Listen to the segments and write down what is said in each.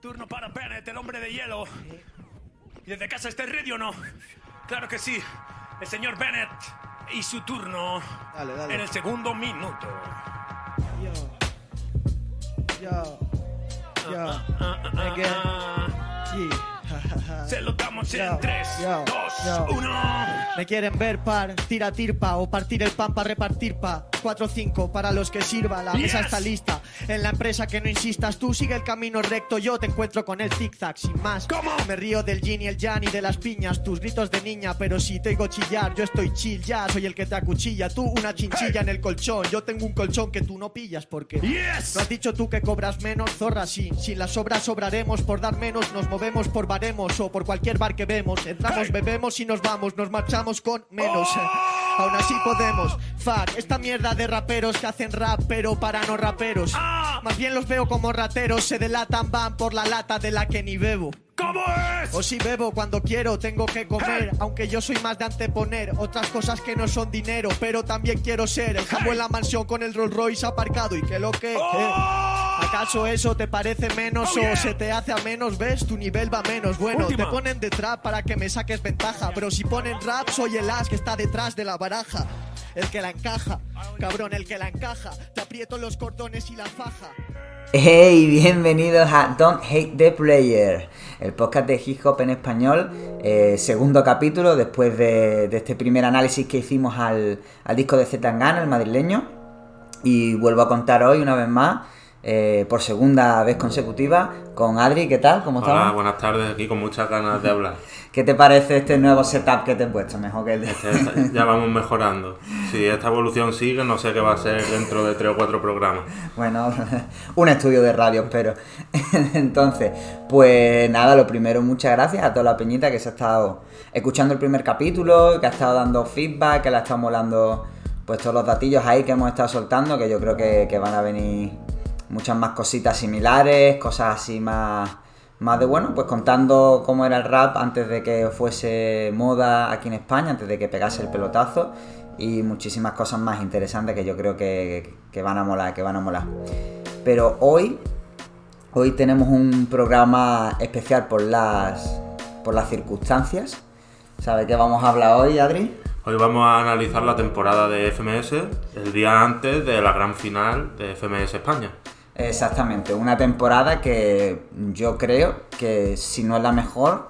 Turno para Bennett, el hombre de hielo. ¿Y desde casa está ready o no? Claro que sí. El señor Bennett y su turno Dale, dale. en el segundo minuto. Yo. Yo. Yo. Again. Yeah. Se lo damos en Yo, 3, yo, 2, yo. 1. Me quieren ver par, tira tirpa o partir el pan para repartir pa. 4 5 para los que sirva, la mesa está lista. En la empresa que no insistas, tú sigue el camino recto, yo te encuentro con el zigzag sin más. ¿Cómo? Me río del yin y el yang y de las piñas, tus gritos de niña, pero si te oigo chillar, yo estoy chill ya, soy el que te acuchilla. Tú una chinchilla en el colchón, yo tengo un colchón que tú no pillas porque. Yes. ¿No has dicho tú que cobras menos, zorra? Sí, sin las obras sobraremos, por dar menos nos movemos por baremos o por cualquier bar que vemos. Entramos, bebemos y nos vamos, nos marchamos con menos. Aún así podemos. Fuck, esta mierda de raperos que hacen rap, pero para no raperos. Ah. Más bien los veo como rateros, se delatan, van por la lata de la que ni bebo. ¿Cómo es? O si bebo cuando quiero, tengo que comer. Aunque yo soy más de anteponer otras cosas que no son dinero, pero también quiero ser el jambo en la mansión con el Rolls Royce aparcado. ¿Y que lo que? Oh. ¿Acaso eso te parece menos Oh, yeah. o se te hace a menos? ¿Ves? Tu nivel va menos. Bueno, Última. te ponen de trap para que me saques ventaja. Pero si ponen rap, soy el as que está detrás de la baraja. El que la encaja, cabrón, el que la encaja. Te aprieto los cordones y la faja. Hey, bienvenidos a Don't Hate the Player, el podcast de hip hop en español, eh, segundo capítulo después de, este primer análisis que hicimos al, al disco de Zetangana, el madrileño. Y vuelvo a contar hoy una vez más, eh, por segunda vez consecutiva, con Adri, ¿qué tal? ¿Cómo Hola, estamos? buenas tardes, aquí con muchas ganas de hablar. ¿Qué te parece este nuevo setup que te he puesto? Mejor que el de... Este- ya vamos mejorando. Si esta evolución sigue, no sé qué va a ser dentro de tres o cuatro programas. Bueno, un estudio de radio, espero. Entonces, pues nada, lo primero, muchas gracias a toda la peñita que se ha estado escuchando el primer capítulo, que ha estado dando feedback, que le ha estado molando pues todos los datillos ahí que hemos estado soltando, que yo creo que, que van a venir muchas más cositas similares, cosas así más, más de bueno, pues contando cómo era el rap antes de que fuese moda aquí en España, antes de que pegase el pelotazo y muchísimas cosas más interesantes que yo creo que, que van a molar, que van a molar. Pero hoy, hoy tenemos un programa especial por las, por las circunstancias. ¿Sabe qué vamos a hablar hoy, Adri? Hoy vamos a analizar la temporada de FMS el día antes de la gran final de FMS España. Exactamente, una temporada que yo creo que si no es la mejor,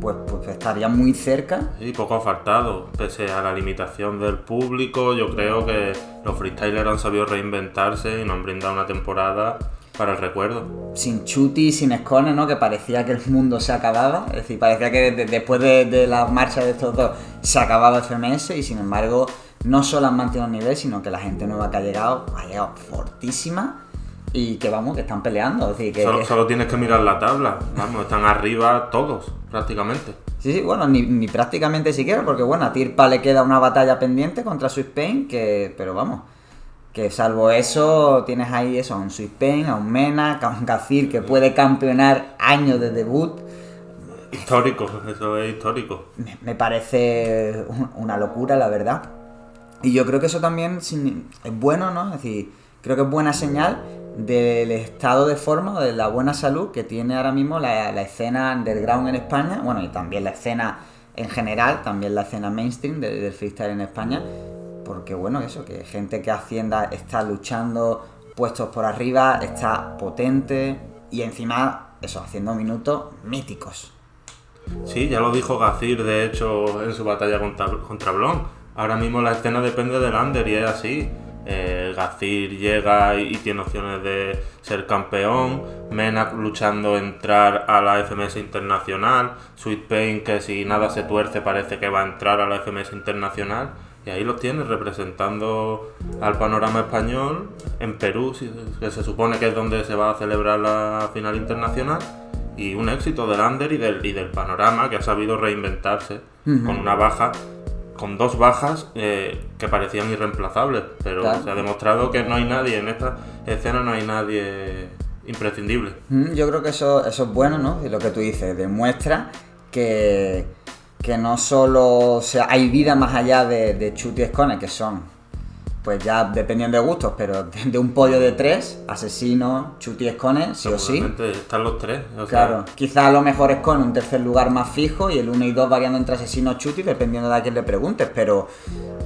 pues, pues estaría muy cerca. Y poco ha faltado, pese a la limitación del público, yo creo que los freestylers han sabido reinventarse y nos han brindado una temporada para el recuerdo. Sin Chuti, sin Escone, ¿no? Que parecía que el mundo se acababa. Es decir, parecía que de- después de, de la marcha de estos dos se acababa FMS y sin embargo no solo han mantenido el nivel, sino que la gente nueva que ha llegado ha llegado fortísima y que vamos, que están peleando. Decir, que, Solo, tienes que mirar la tabla, vamos, están arriba todos, prácticamente. Sí, sí, bueno, ni, ni prácticamente siquiera, porque bueno, a Tirpa le queda una batalla pendiente contra Swiss Pain, que, pero vamos, que salvo eso, tienes ahí eso, a un Swiss Pain, a un Mena, a un Gazir que puede campeonar años de debut. Histórico, eso es histórico. Me, me parece un- una locura, la verdad. Y yo creo que eso también es bueno, ¿no? Es decir, creo que es buena señal del estado de forma de la buena salud que tiene ahora mismo la, la escena underground en España, bueno, y también la escena en general, también la escena mainstream de- del freestyle en España, porque bueno, eso, que gente que Hacienda está luchando puestos por arriba, está potente y encima, eso, haciendo minutos míticos. Sí, ya lo dijo Gazir, de hecho, en su batalla contra, contra Blon. Ahora mismo la escena depende del under y es así. Eh, Gazir llega y, y tiene opciones de ser campeón. Mena luchando entrar a la FMS Internacional. Sweet Pain, que si nada se tuerce, parece que va a entrar a la FMS Internacional. Y ahí los tienes representando al panorama español en Perú, que se supone que es donde se va a celebrar la final internacional y un éxito del under y del, y del panorama que ha sabido reinventarse con una baja, con dos bajas eh, que parecían irreemplazables, pero Claro. se ha demostrado que no hay nadie en esta escena, no hay nadie imprescindible. Mm, Yo creo que eso, eso es bueno, ¿no? Y lo que tú dices, demuestra que, que no solo o sea, hay vida más allá de, de Chut y Escone, que son pues ya dependiendo de gustos, pero de, un podio de tres, asesino, chuti, escone, sí o sí. Están los tres. o sea, Claro, quizás a lo mejor es con un tercer lugar más fijo y el 1 y 2 variando entre asesino o chuti, dependiendo de a quién le preguntes, pero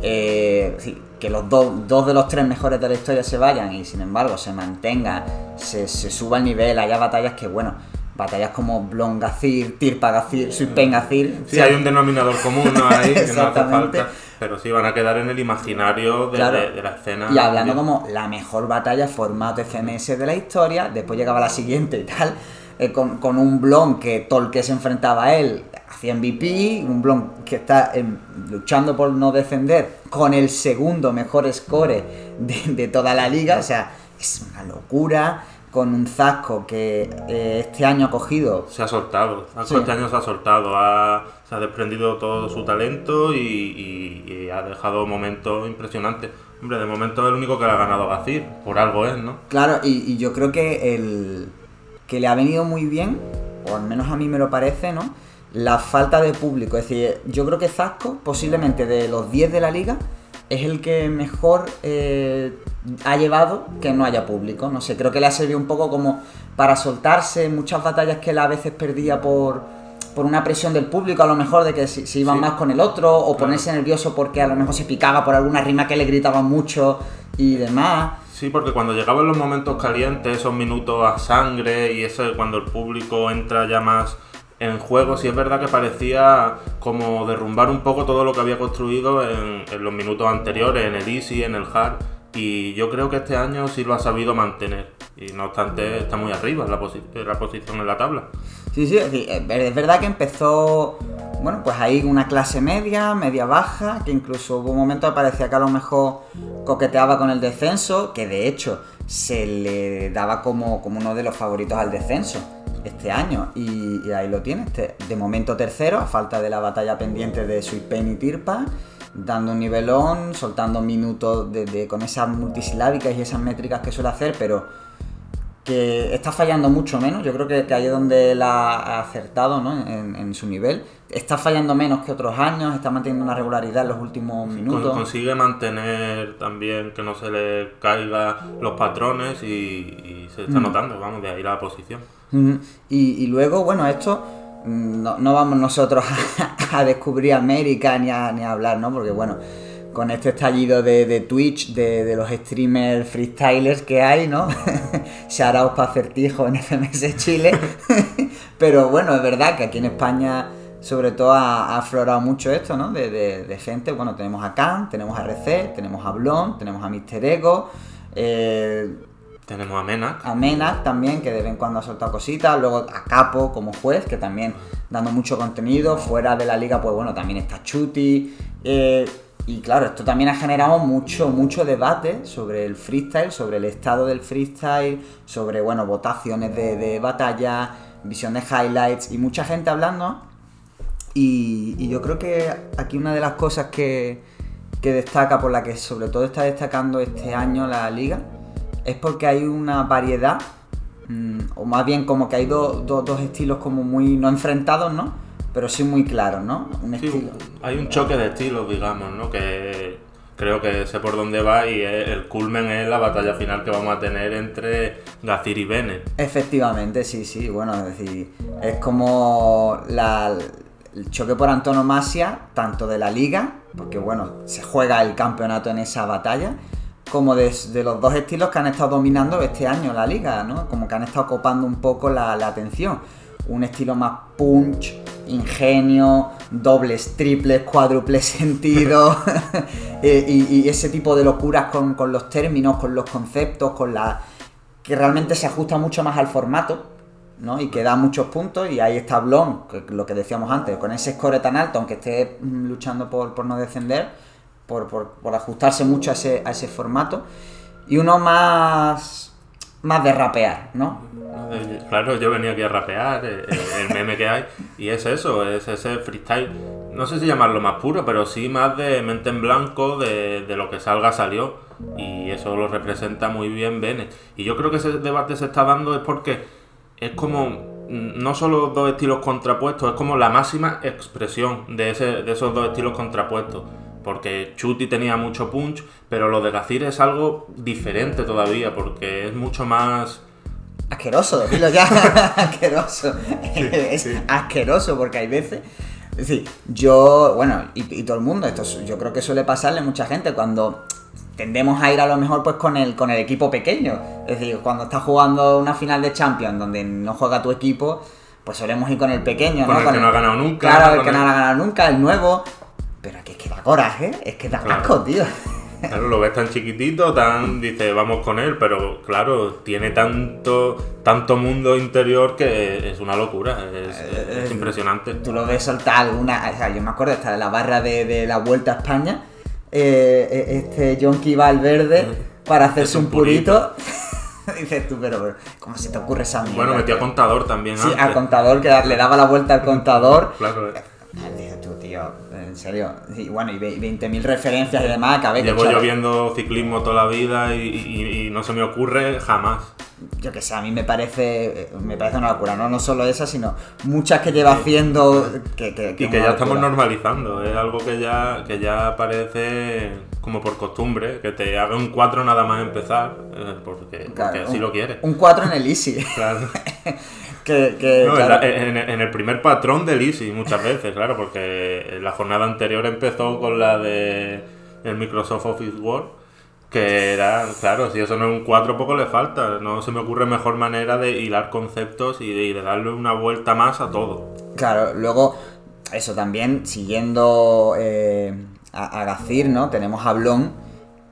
eh, sí, que los dos, dos de los tres mejores de la historia se vayan y sin embargo se mantenga, se, se suba el nivel, haya batallas que, bueno, batallas como Blon Gazir, Tirpa Gazir, Suipen Gazir. Sí, hay un denominador común ¿no? ahí que no hace falta. Pero sí van a quedar en el imaginario de, Claro. de- de la escena. Y hablando como la mejor batalla formato FMS de la historia, después llegaba la siguiente y tal, eh, con, con un Blon que que se enfrentaba a él hacía MVP, un Blon que está em, luchando por no defender con el segundo mejor score de, de toda la liga, o sea, es una locura, con un Zasco que eh, este año ha cogido Se ha soltado. Sí. Este año se ha soltado. ha- se ha desprendido todo su talento y, y- y ha dejado momentos impresionantes. Hombre, de momento es el único que le ha ganado a Gazir. Por algo es, ¿no? Claro, y, y yo creo que el que le ha venido muy bien, o al menos a mí me lo parece, ¿no? La falta de público. Es decir, yo creo que Zasco, posiblemente de los 10 de la liga, es el que mejor eh, ha llevado que no haya público. No sé, creo que le ha servido un poco como para soltarse muchas batallas que él a veces perdía por, por una presión del público, a lo mejor de que se, se iban Sí. más con el otro, o ponerse nervioso porque a lo mejor se picaba por alguna rima que le gritaban mucho y demás. Sí, porque cuando llegaban los momentos calientes, esos minutos a sangre y ese cuando el público entra ya más en juego, sí es verdad que parecía como derrumbar un poco todo lo que había construido en, los minutos anteriores, en el easy, en el hard. Y yo creo que este año sí lo ha sabido mantener. Y no obstante, está muy arriba la, la posición en la tabla. Sí, sí, es verdad que empezó, bueno, pues ahí una clase media, media baja, que incluso hubo un momento que parecía que a lo mejor coqueteaba con el descenso, que de hecho se le daba como, como uno de los favoritos al descenso este año, y, y ahí lo tiene, este, de momento tercero, a falta de la batalla pendiente de Sweet Pain y Tirpa, dando un nivelón, soltando minutos de, de- con esas multisilábicas y esas métricas que suele hacer, pero que está fallando mucho menos. Yo creo que, que ahí es donde él ha acertado ¿no? en, en su nivel. Está fallando menos que otros años, está manteniendo una regularidad en los últimos minutos. consigue mantener también que no se le caiga los patrones y, y se está notando, vamos, de ahí la posición. Ujú. y, luego, bueno, esto mm, no, vamos nosotros a, descubrir América ni a, ni a hablar, ¿no? Porque bueno, con este estallido de, de Twitch, de, de los streamers freestylers que hay, ¿no? Shoutouts para Certijo en FMS Chile. Pero bueno, es verdad que aquí en España sobre todo ha, ha aflorado mucho esto, ¿no? De, de- gente, bueno, tenemos a Khan, tenemos a RC, tenemos a Blon, tenemos a Mr. Ego, eh, Tenemos a Menac. a Menac también, que de vez en cuando ha soltado cositas, luego a Capo como juez, que también dando mucho contenido, fuera de la liga, pues bueno, también está Chuti, eh, y claro, esto también ha generado mucho, mucho debate sobre el freestyle, sobre el estado del freestyle, sobre, bueno, votaciones de, de batalla, visión de highlights, y mucha gente hablando, y, y yo creo que aquí una de las cosas que, que destaca, por la que sobre todo está destacando este año la liga, es porque hay una variedad, mm, o más bien como que hay do- do- dos estilos como muy, no enfrentados, ¿no? Pero sí muy claros, ¿no? Un Sí, estilo. hay un choque de estilos, digamos, ¿no? Que creo que sé por dónde va y es- el culmen es la batalla final que vamos a tener entre Gazir y Bennett. Efectivamente, sí, sí, bueno, es decir, es como la- el choque por antonomasia, tanto de la liga, porque bueno, se juega el campeonato en esa batalla, como de, los dos estilos que han estado dominando este año la liga, ¿no? Como que han estado copando un poco la, atención. Un estilo más punch, ingenio, dobles, triples, cuádruples sentidos, eh, y, ese tipo de locuras con, los términos, con los conceptos, con la que realmente se ajusta mucho más al formato, ¿no? Y que da muchos puntos, y ahí está Blon, lo que decíamos antes, con ese score tan alto, aunque esté mm, luchando por, por no descender, por, por- por ajustarse mucho a ese, a ese formato, y uno más, más de rapear, ¿no? Claro, yo venía aquí a rapear, eh, eh, el meme que hay, y es eso, es ese freestyle, no sé si llamarlo más puro, pero sí más de mente en blanco, de, de lo que salga salió, y eso lo representa muy bien Bennett. Y yo creo que ese debate se está dando es porque es como mm, no solo dos estilos contrapuestos, es como la máxima expresión de, ese, de esos dos estilos contrapuestos. Porque Chuti tenía mucho punch, pero lo de Gazir es algo diferente todavía, porque es mucho más... Asqueroso, dilo ya, asqueroso. es sí. asqueroso porque hay veces... Es decir, yo, bueno, y, y todo el mundo, esto yo creo que suele pasarle a mucha gente cuando tendemos a ir a lo mejor pues con el, con el equipo pequeño. Es decir, cuando estás jugando una final de Champions donde no juega tu equipo, pues solemos ir con el pequeño, Con ¿no? el que no ha ganado nunca, Claro, el que no el- ha ganado nunca, el nuevo. Pero que es que da coraje, es que da Claro. asco, tío. Claro, lo ves tan chiquitito, tan dice vamos con él, pero claro, tiene tanto tanto mundo interior que es una locura, es, Eh, es impresionante. Tú lo ves soltar alguna. O sea, yo me acuerdo estar en la barra de, de la Vuelta a España. eh, eh, este Jonky va al verde para hacerse un un purito. Dices tú, pero, pero, ¿cómo se te ocurre esa mierda? Bueno, metía contador también Sí, antes. al contador que le daba la vuelta al contador. Claro, Dices tú, tío, en serio. Y bueno, y ve- 20.000 referencias y demás. Acabé llevo yo viendo ciclismo toda la vida y, y- y no se me ocurre jamás. yo que sé, a mí me parece eh, me parece una locura, ¿no? No solo esa, sino muchas que lleva haciendo que, que, Y que ya estamos normalizando, es algo que ya, que ya parece como por costumbre, que te haga un 4 nada más empezar, eh, porque, porque Claro, así un- lo quieres. Un 4 en el Easy. Claro. que, que, No, en, claro, la- en- en el primer patrón del Easy muchas veces, claro, porque la jornada anterior empezó con la de el Microsoft Office Word, que era, claro, si eso no es un 4 poco le falta, no se me ocurre mejor manera de hilar conceptos y de, y de darle una vuelta más a todo. claro, luego, eso también, siguiendo eh, a, a Gazir, ¿no? Tenemos a Blon,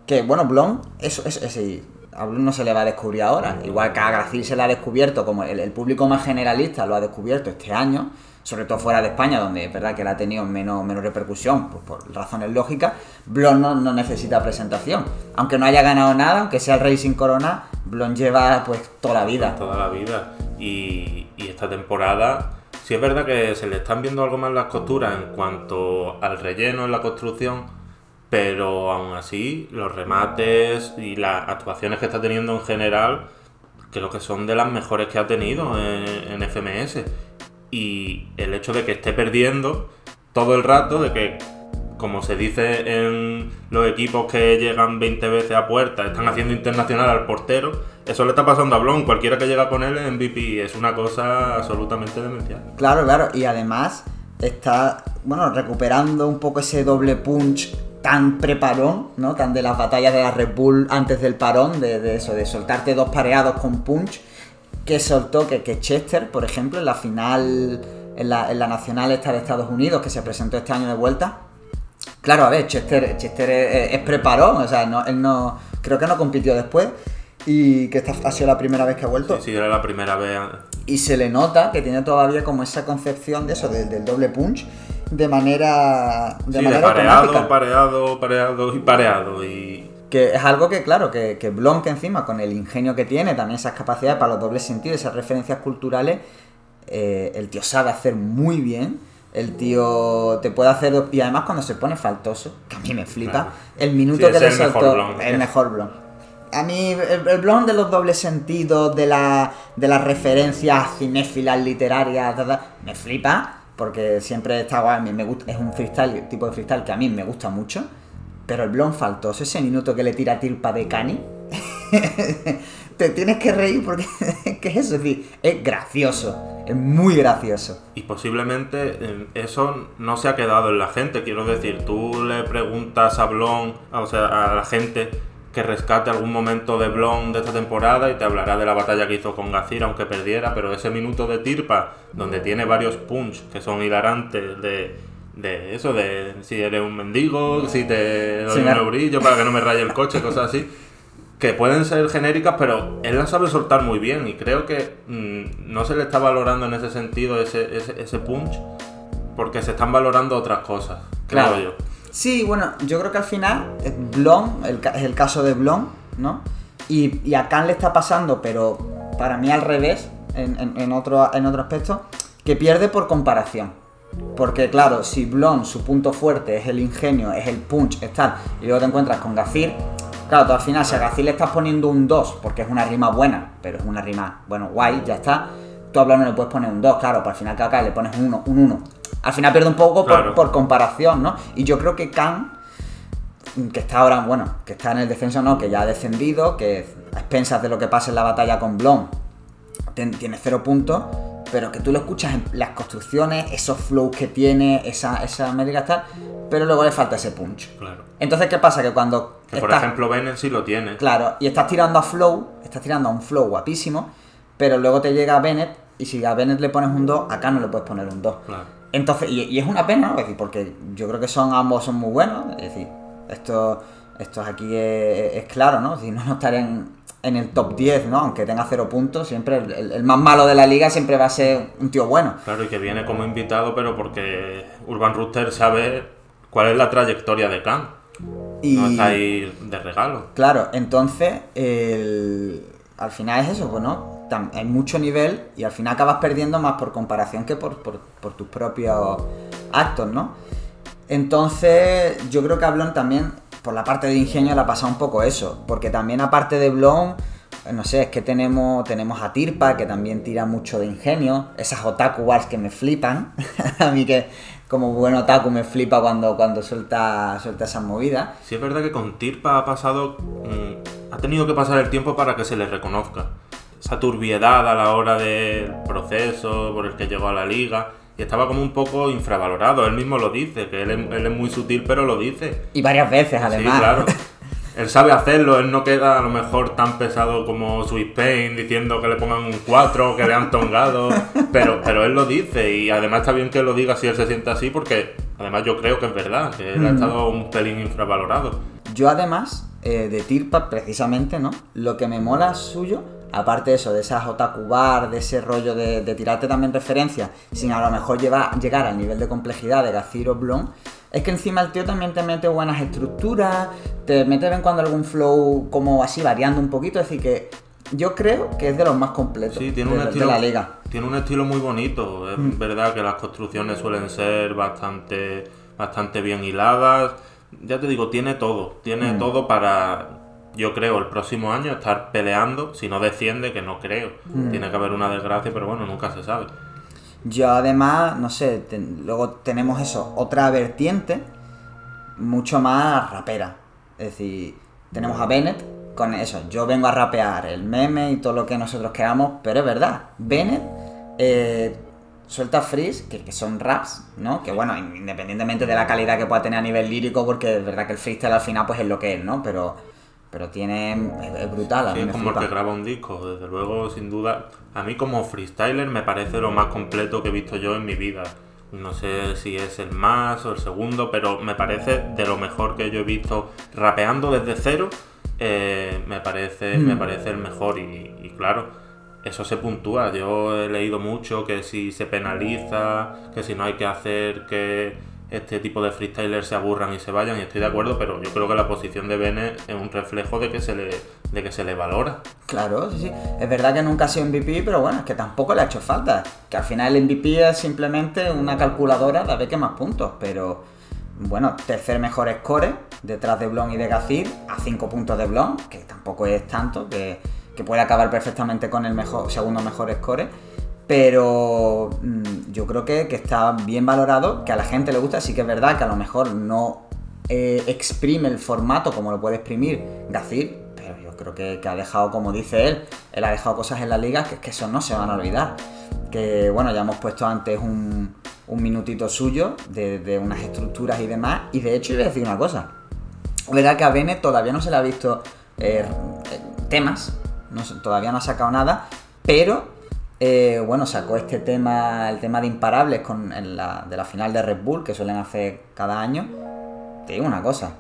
que bueno, Blon, eso, eso, ese- a Blon no se le va a descubrir ahora, igual que a Gazir se le ha descubierto, como el, el público más generalista lo ha descubierto este año, sobre todo fuera de España, donde es verdad que la ha tenido menos, menos repercusión, pues por razones lógicas, Blon no, no necesita presentación. Aunque no haya ganado nada, aunque sea el Racing Corona, Blon lleva pues toda la vida. toda la vida. Y, y esta temporada, sí es verdad que se le están viendo algo más las costuras en cuanto al relleno en la construcción, pero aún así los remates y las actuaciones que está teniendo en general creo que son de las mejores que ha tenido en, FMS. Y el hecho de que esté perdiendo todo el rato, de que, como se dice en los equipos que llegan 20 veces a puerta, están haciendo internacional al portero, eso le está pasando a Blon. Cualquiera que llega con él es MVP, es una cosa absolutamente demencial. Claro, claro, y además está, bueno, recuperando un poco ese doble punch tan preparón, ¿no? Tan de las batallas de la Red Bull antes del parón, de, de eso, de soltarte dos pareados con punch, que soltó que, que Chester, por ejemplo, en la final, en la, en la nacional esta de Estados Unidos, que se presentó este año de vuelta. Claro, a ver, Chester, Chester es, es preparón, o sea, no, él no, creo que no compitió después, y que esta ha sido la primera vez que ha vuelto. Sí, era la primera vez. Y se le nota que tiene todavía como esa concepción de eso, del, del doble punch, de manera, de Sí, de pareado, automática. pareado, pareado y pareado. Y Que es algo que, claro, que, que encima, con el ingenio que tiene, también esas capacidades para los dobles sentidos, esas referencias culturales, eh, el tío sabe hacer muy bien. El tío te puede hacer. Y además, cuando se pone faltoso, que a mí me flipa, Claro. el minuto Sí, que le el mejor soltó. El mejor Blom. A mí, el, el Blom de los dobles sentidos, de, la, de las referencias cinéfilas, literarias, me flipa, porque siempre está guay. A mí me gusta, es un freestyle, tipo de freestyle que a mí me gusta mucho. Pero el blon faltoso, ese minuto que le tira tirpa de Cani, te tienes que reír porque ¿qué es eso? Es es gracioso, es muy gracioso. Y posiblemente eh, eso no se ha quedado en la gente. Quiero decir, tú le preguntas a Blon, o sea, a la gente que rescate algún momento de Blon de esta temporada y te hablará de la batalla que hizo con Gazir, aunque perdiera, pero ese minuto de Tirpa, donde tiene varios punch que son hilarantes de, de eso, de si eres un mendigo, si te doy Sí, un eurillo para que no me raye el coche, cosas así. Que pueden ser genéricas, pero él las sabe soltar muy bien y creo que mm, no se le está valorando en ese sentido ese, ese, ese punch porque se están valorando otras cosas, creo Claro. yo. Sí, bueno, yo creo que al final Blon, el, es el caso de Blon, ¿no? Y, a Khan le está pasando, pero para mí al revés, en, otro, aspecto, que pierde por comparación. Porque claro, si Blon, su punto fuerte es el ingenio, es el punch, es tal, y luego te encuentras con Gazir, claro, tú al final si a Gazir le estás poniendo un 2, porque es una rima buena, pero es una rima, bueno, guay, ya está, tú a Blon le puedes poner un 2, claro, para al final que acá le pones un 1, un 1. Al final pierde un poco por- Claro. por comparación, ¿no? Y yo creo que Khan que está ahora, bueno, que está en el descenso, no, que ya ha descendido, que a expensas de lo que pasa en la batalla con ten- tiene cero puntos, pero que tú lo escuchas en las construcciones, esos flows que tiene, esa, esa métrica tal, pero luego le falta ese punch. Claro. Entonces, ¿qué pasa? Que cuando Que por ejemplo Bennett sí lo tiene. Claro, y estás tirando a flow, estás tirando a un flow guapísimo, pero luego te llega a Bennett, y si a Bennett le pones un 2, acá no le puedes poner un 2. Claro. Entonces, y, y es una pena, ¿no? Es decir, porque yo creo que son ambos son muy buenos. Es decir, esto, esto aquí es, es claro, ¿no? Decir, no, no estar en, en el top 10, ¿no? Aunque tenga cero puntos, siempre el, el- el más malo de la liga siempre va a ser un tío bueno. Claro, y que viene como invitado, pero porque Urban Rooster sabe cuál es la trayectoria de Khan. Y, No está ahí de regalo. Claro, entonces, el- al final es eso, pues, ¿no? Hay mucho nivel y al final acabas perdiendo más por comparación que por tus propios actos, ¿no? Entonces, yo creo que a Blon también, por la parte de ingenio, le ha pasado un poco eso. Porque también, aparte de Blon, eh, no sé, es que tenemos, tenemos a Tirpa, que también tira mucho de ingenio. Esas otaku wars que me flipan. a mí que, como buen otaku, me flipa cuando, cuando suelta, suelta esas movidas. Sí es verdad que con Tirpa ha pasado... mm, ha tenido que pasar el tiempo para que se le reconozca. Esa turbiedad a la hora del proceso por el que llegó a la liga. Y estaba como un poco infravalorado. Él mismo lo dice, que él es, él es muy sutil, pero lo dice. Y varias veces, además. Sí, claro. Él sabe hacerlo, él no queda a lo mejor tan pesado como Sweet Pain diciendo que le pongan un 4, que le han tongado, pero, pero él lo dice y además está bien que lo diga si él se siente así porque además yo creo que es verdad, que él ha estado un pelín infravalorado. Yo además, eh, de Tirpa precisamente, ¿no? Lo que me mola suyo, aparte de eso, de esas otaku bar, de ese rollo de, de tirarte también referencias, sin a lo mejor llevar, llegar al nivel de complejidad de Gazir o Blon, es que encima el tío también te mete buenas estructuras, te mete de vez en cuando algún flow como así variando un poquito, es decir que yo creo que es de los más completos Sí, tiene de, un de estilo, la liga. tiene un estilo muy bonito. Es verdad que las construcciones suelen ser bastante, bastante bien hiladas. Ya te digo, tiene todo. Tiene todo para, yo creo, el próximo año estar peleando. Si no desciende, que no creo. Tiene que haber una desgracia, pero bueno, nunca se sabe. Yo además, no sé, ten- luego tenemos eso, otra vertiente mucho más rapera. Es decir, tenemos a Bennett con eso, yo vengo a rapear el meme y todo lo que nosotros queramos, pero es verdad, Bennett eh, suelta freeze, que, que son raps, ¿no? Que bueno, independientemente de la calidad que pueda tener a nivel lírico, porque es verdad que el freestyle al final pues es lo que es, ¿no? Pero, pero tiene, es, brutal, a Sí, mí es me como el que graba un disco, desde luego, sin duda. A mí como freestyler me parece lo más completo que he visto yo en mi vida. No sé si es el más o el segundo, pero me parece de lo mejor que yo he visto rapeando desde cero. eh, me parece me parece el mejor y, y claro, eso se puntúa. Yo he leído mucho que si se penaliza, que si no hay que hacer que este tipo de freestylers se aburran y se vayan, y estoy de acuerdo, pero yo creo que la posición de Bene es un reflejo de que se le, de que se le valora. Claro, sí, sí. Es verdad que nunca ha sido MVP, pero bueno, es que tampoco le ha hecho falta. Que al final el MVP es simplemente una calculadora de a ver qué más puntos. Pero bueno, tercer mejor score detrás de Blon y de Gazir, a 5 puntos de Blon, que tampoco es tanto, que, que puede acabar perfectamente con el mejor, segundo mejor score. Pero mm, yo creo que, que está bien valorado, que a la gente le gusta, sí que es verdad que a lo mejor no eh, exprime el formato como lo puede exprimir Gazir, pero yo creo que, que ha dejado, como dice él, él ha dejado cosas en la liga que, que eso no se van a olvidar. Que bueno, ya hemos puesto antes un, minutito suyo de, unas estructuras y demás, y de hecho iba a decir una cosa. Verdad que a Bene todavía no se le ha visto eh, eh, temas, todavía no ha sacado nada, pero eh, bueno, sacó este tema, el tema de imparables con, de la final de Red Bull, que suelen hacer cada año. Te digo una cosa,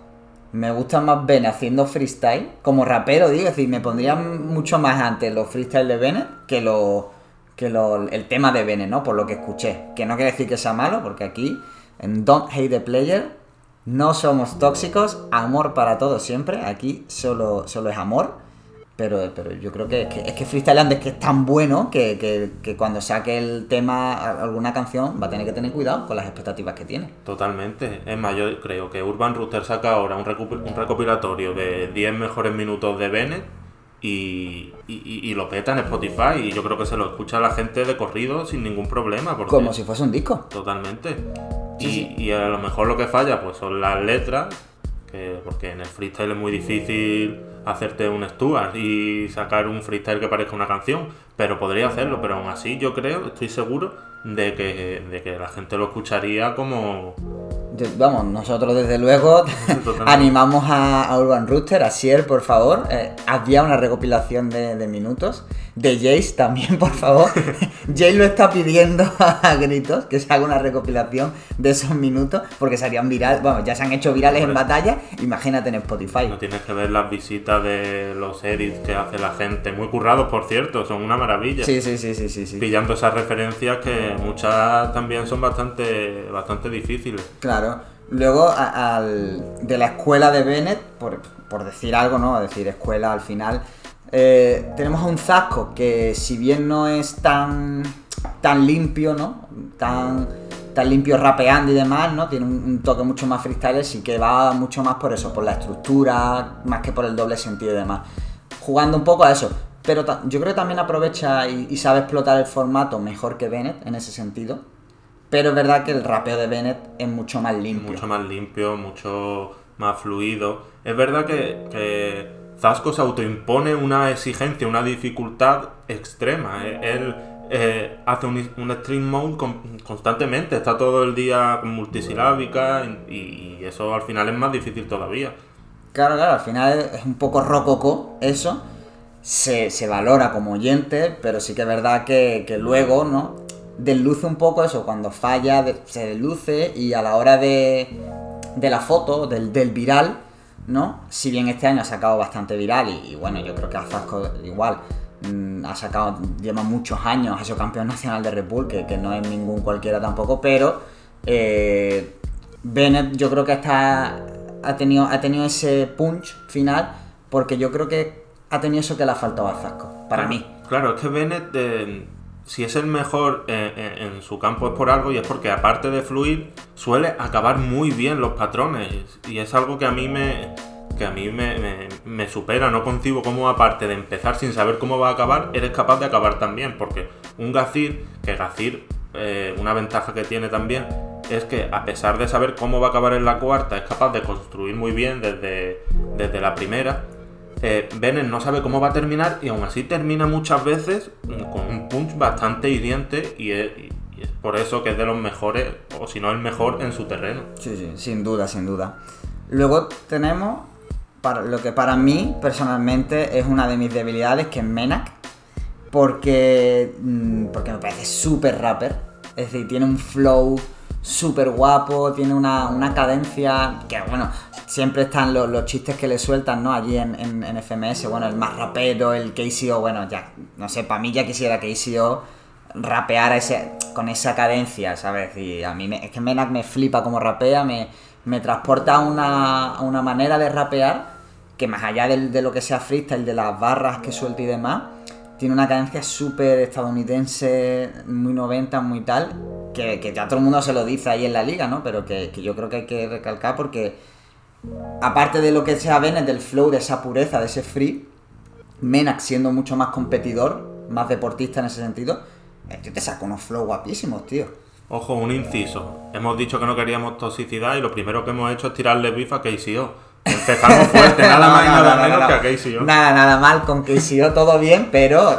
me gusta más Bene haciendo freestyle, como rapero, digo, es decir, me pondría mucho más antes los freestyle de Bene que, lo, que lo- el tema de Bene, ¿no? Por lo que escuché. Que no quiere decir que sea malo, porque aquí, en Don't Hate the Player, no somos tóxicos, amor para todos siempre, aquí solo, solo es amor. Pero, pero yo creo que, que- es que Freestyleland es que es tan bueno que, que- que cuando saque el tema, a- alguna canción, va a tener que tener cuidado con las expectativas que tiene. Totalmente. Es más, yo creo que Urban Rooster saca ahora un, recopilatorio de 10 mejores minutos de Bennett y, y- lo peta en Spotify. Y yo creo que se lo escucha la gente de corrido sin ningún problema. Porque Como si fuese un disco. Totalmente. Y, y a lo mejor lo que falla pues son las letras, que, porque en el freestyle es muy difícil hacerte un Stuart y sacar un freestyle que parezca una canción, pero podría hacerlo, pero aún así yo creo, estoy seguro de que, de que la gente lo escucharía como Yo- Vamos, nosotros desde luego animamos a, a Urban Rooster, a Sier, por favor. Eh, había una recopilación de, de minutos. De Jace también, por favor. Jace lo está pidiendo a gritos que se haga una recopilación de esos minutos porque serían viral. Bueno, ya se han hecho virales en batalla. Imagínate en Spotify. No tienes que ver las visitas de los edits que hace la gente. Muy currados, por cierto, son una maravilla. Sí, sí, sí, sí, sí. sí. Pillando esas referencias que muchas también son bastante, bastante difíciles. Claro. Luego, a- al, de la escuela de Bennett, por, por decir algo, ¿no? Decir escuela al final. Eh, tenemos a un Zasco que, si bien no es tan, tan limpio, ¿no? Tan, tan limpio rapeando y demás, ¿no? Tiene un, toque mucho más freestyle, sí que va mucho más por eso, por la estructura, más que por el doble sentido y demás. Jugando un poco a eso. Pero yo creo que también aprovecha y, sabe explotar el formato mejor que Bennett en ese sentido. Pero es verdad que el rapeo de Bennett es mucho más limpio. Mucho más limpio, mucho más fluido. Es verdad que Zasco se autoimpone una exigencia, una dificultad extrema. Eh, Él eh, hace un, un stream mode con- constantemente, está todo el día multisilábica y, eso al final es más difícil todavía. Claro, claro, al final es un poco rococó eso. Se, se valora como oyente, pero sí que es verdad que, que luego, ¿no? Desluce un poco eso, cuando falla se desluce y a la hora de, de la foto, del, del viral, ¿no? Si bien este año ha sacado bastante viral y, y bueno, yo creo que Azasco igual mm, ha sacado, lleva muchos años, ha sido campeón nacional de Red Bull, que, que no es ningún cualquiera tampoco, pero eh, Bennett yo creo que está, ha, tenido, ha tenido ese punch final porque yo creo que ha tenido eso que le ha faltado a Zasco, para Claro, mí. Claro, es que Bennett, eh, si es el mejor eh, en, en su campo es por algo y es porque aparte de fluir, suele acabar muy bien los patrones. Y es algo que a mí me que a mí me- me supera, no concibo cómo aparte de empezar sin saber cómo va a acabar, eres capaz de acabar también, porque un Gazir, que Gazir, eh, una ventaja que tiene también, es que a pesar de saber cómo va a acabar en la cuarta, es capaz de construir muy bien desde, desde la primera, eh, no sabe cómo va a terminar y aún así termina muchas veces con un punch bastante hiriente y es, por eso que es de los mejores, o si no el mejor en su terreno. Sí, sí, sin duda, sin duda. Luego tenemos para, lo que para mí personalmente es una de mis debilidades, que es Menak, porque, mm, porque me parece súper rapper. Es decir, tiene un flow súper guapo, tiene una, una cadencia que, bueno, siempre están los, chistes que le sueltan, ¿no? Allí en, en, FMS, bueno, el más rapero, el KCO, bueno, ya, no sé, para mí ya quisiera KCO rapear a ese, con esa cadencia, ¿sabes? Y a mí me- es que Menak me flipa como rapea, me, me transporta a una, a una manera de rapear que más allá del- de lo que sea freestyle, de las barras que suelta y demás, tiene una cadencia súper estadounidense, muy 90, muy tal, que, que ya todo el mundo se lo dice ahí en la liga, ¿no? Pero que, que yo creo que hay que recalcar porque, aparte de lo que sea Bennett, del flow, de esa pureza, de ese free, Menak siendo mucho más competidor, más deportista en ese sentido, el tío te saca unos flow guapísimos, tío. Ojo, un inciso. Hemos dicho que no queríamos toxicidad y lo primero que hemos hecho es tirarle bifa a KCO. Empezamos fuerte, nada No, más y nada no, no, menos no. que a KCO. Nada, nada mal con KCO, todo bien, pero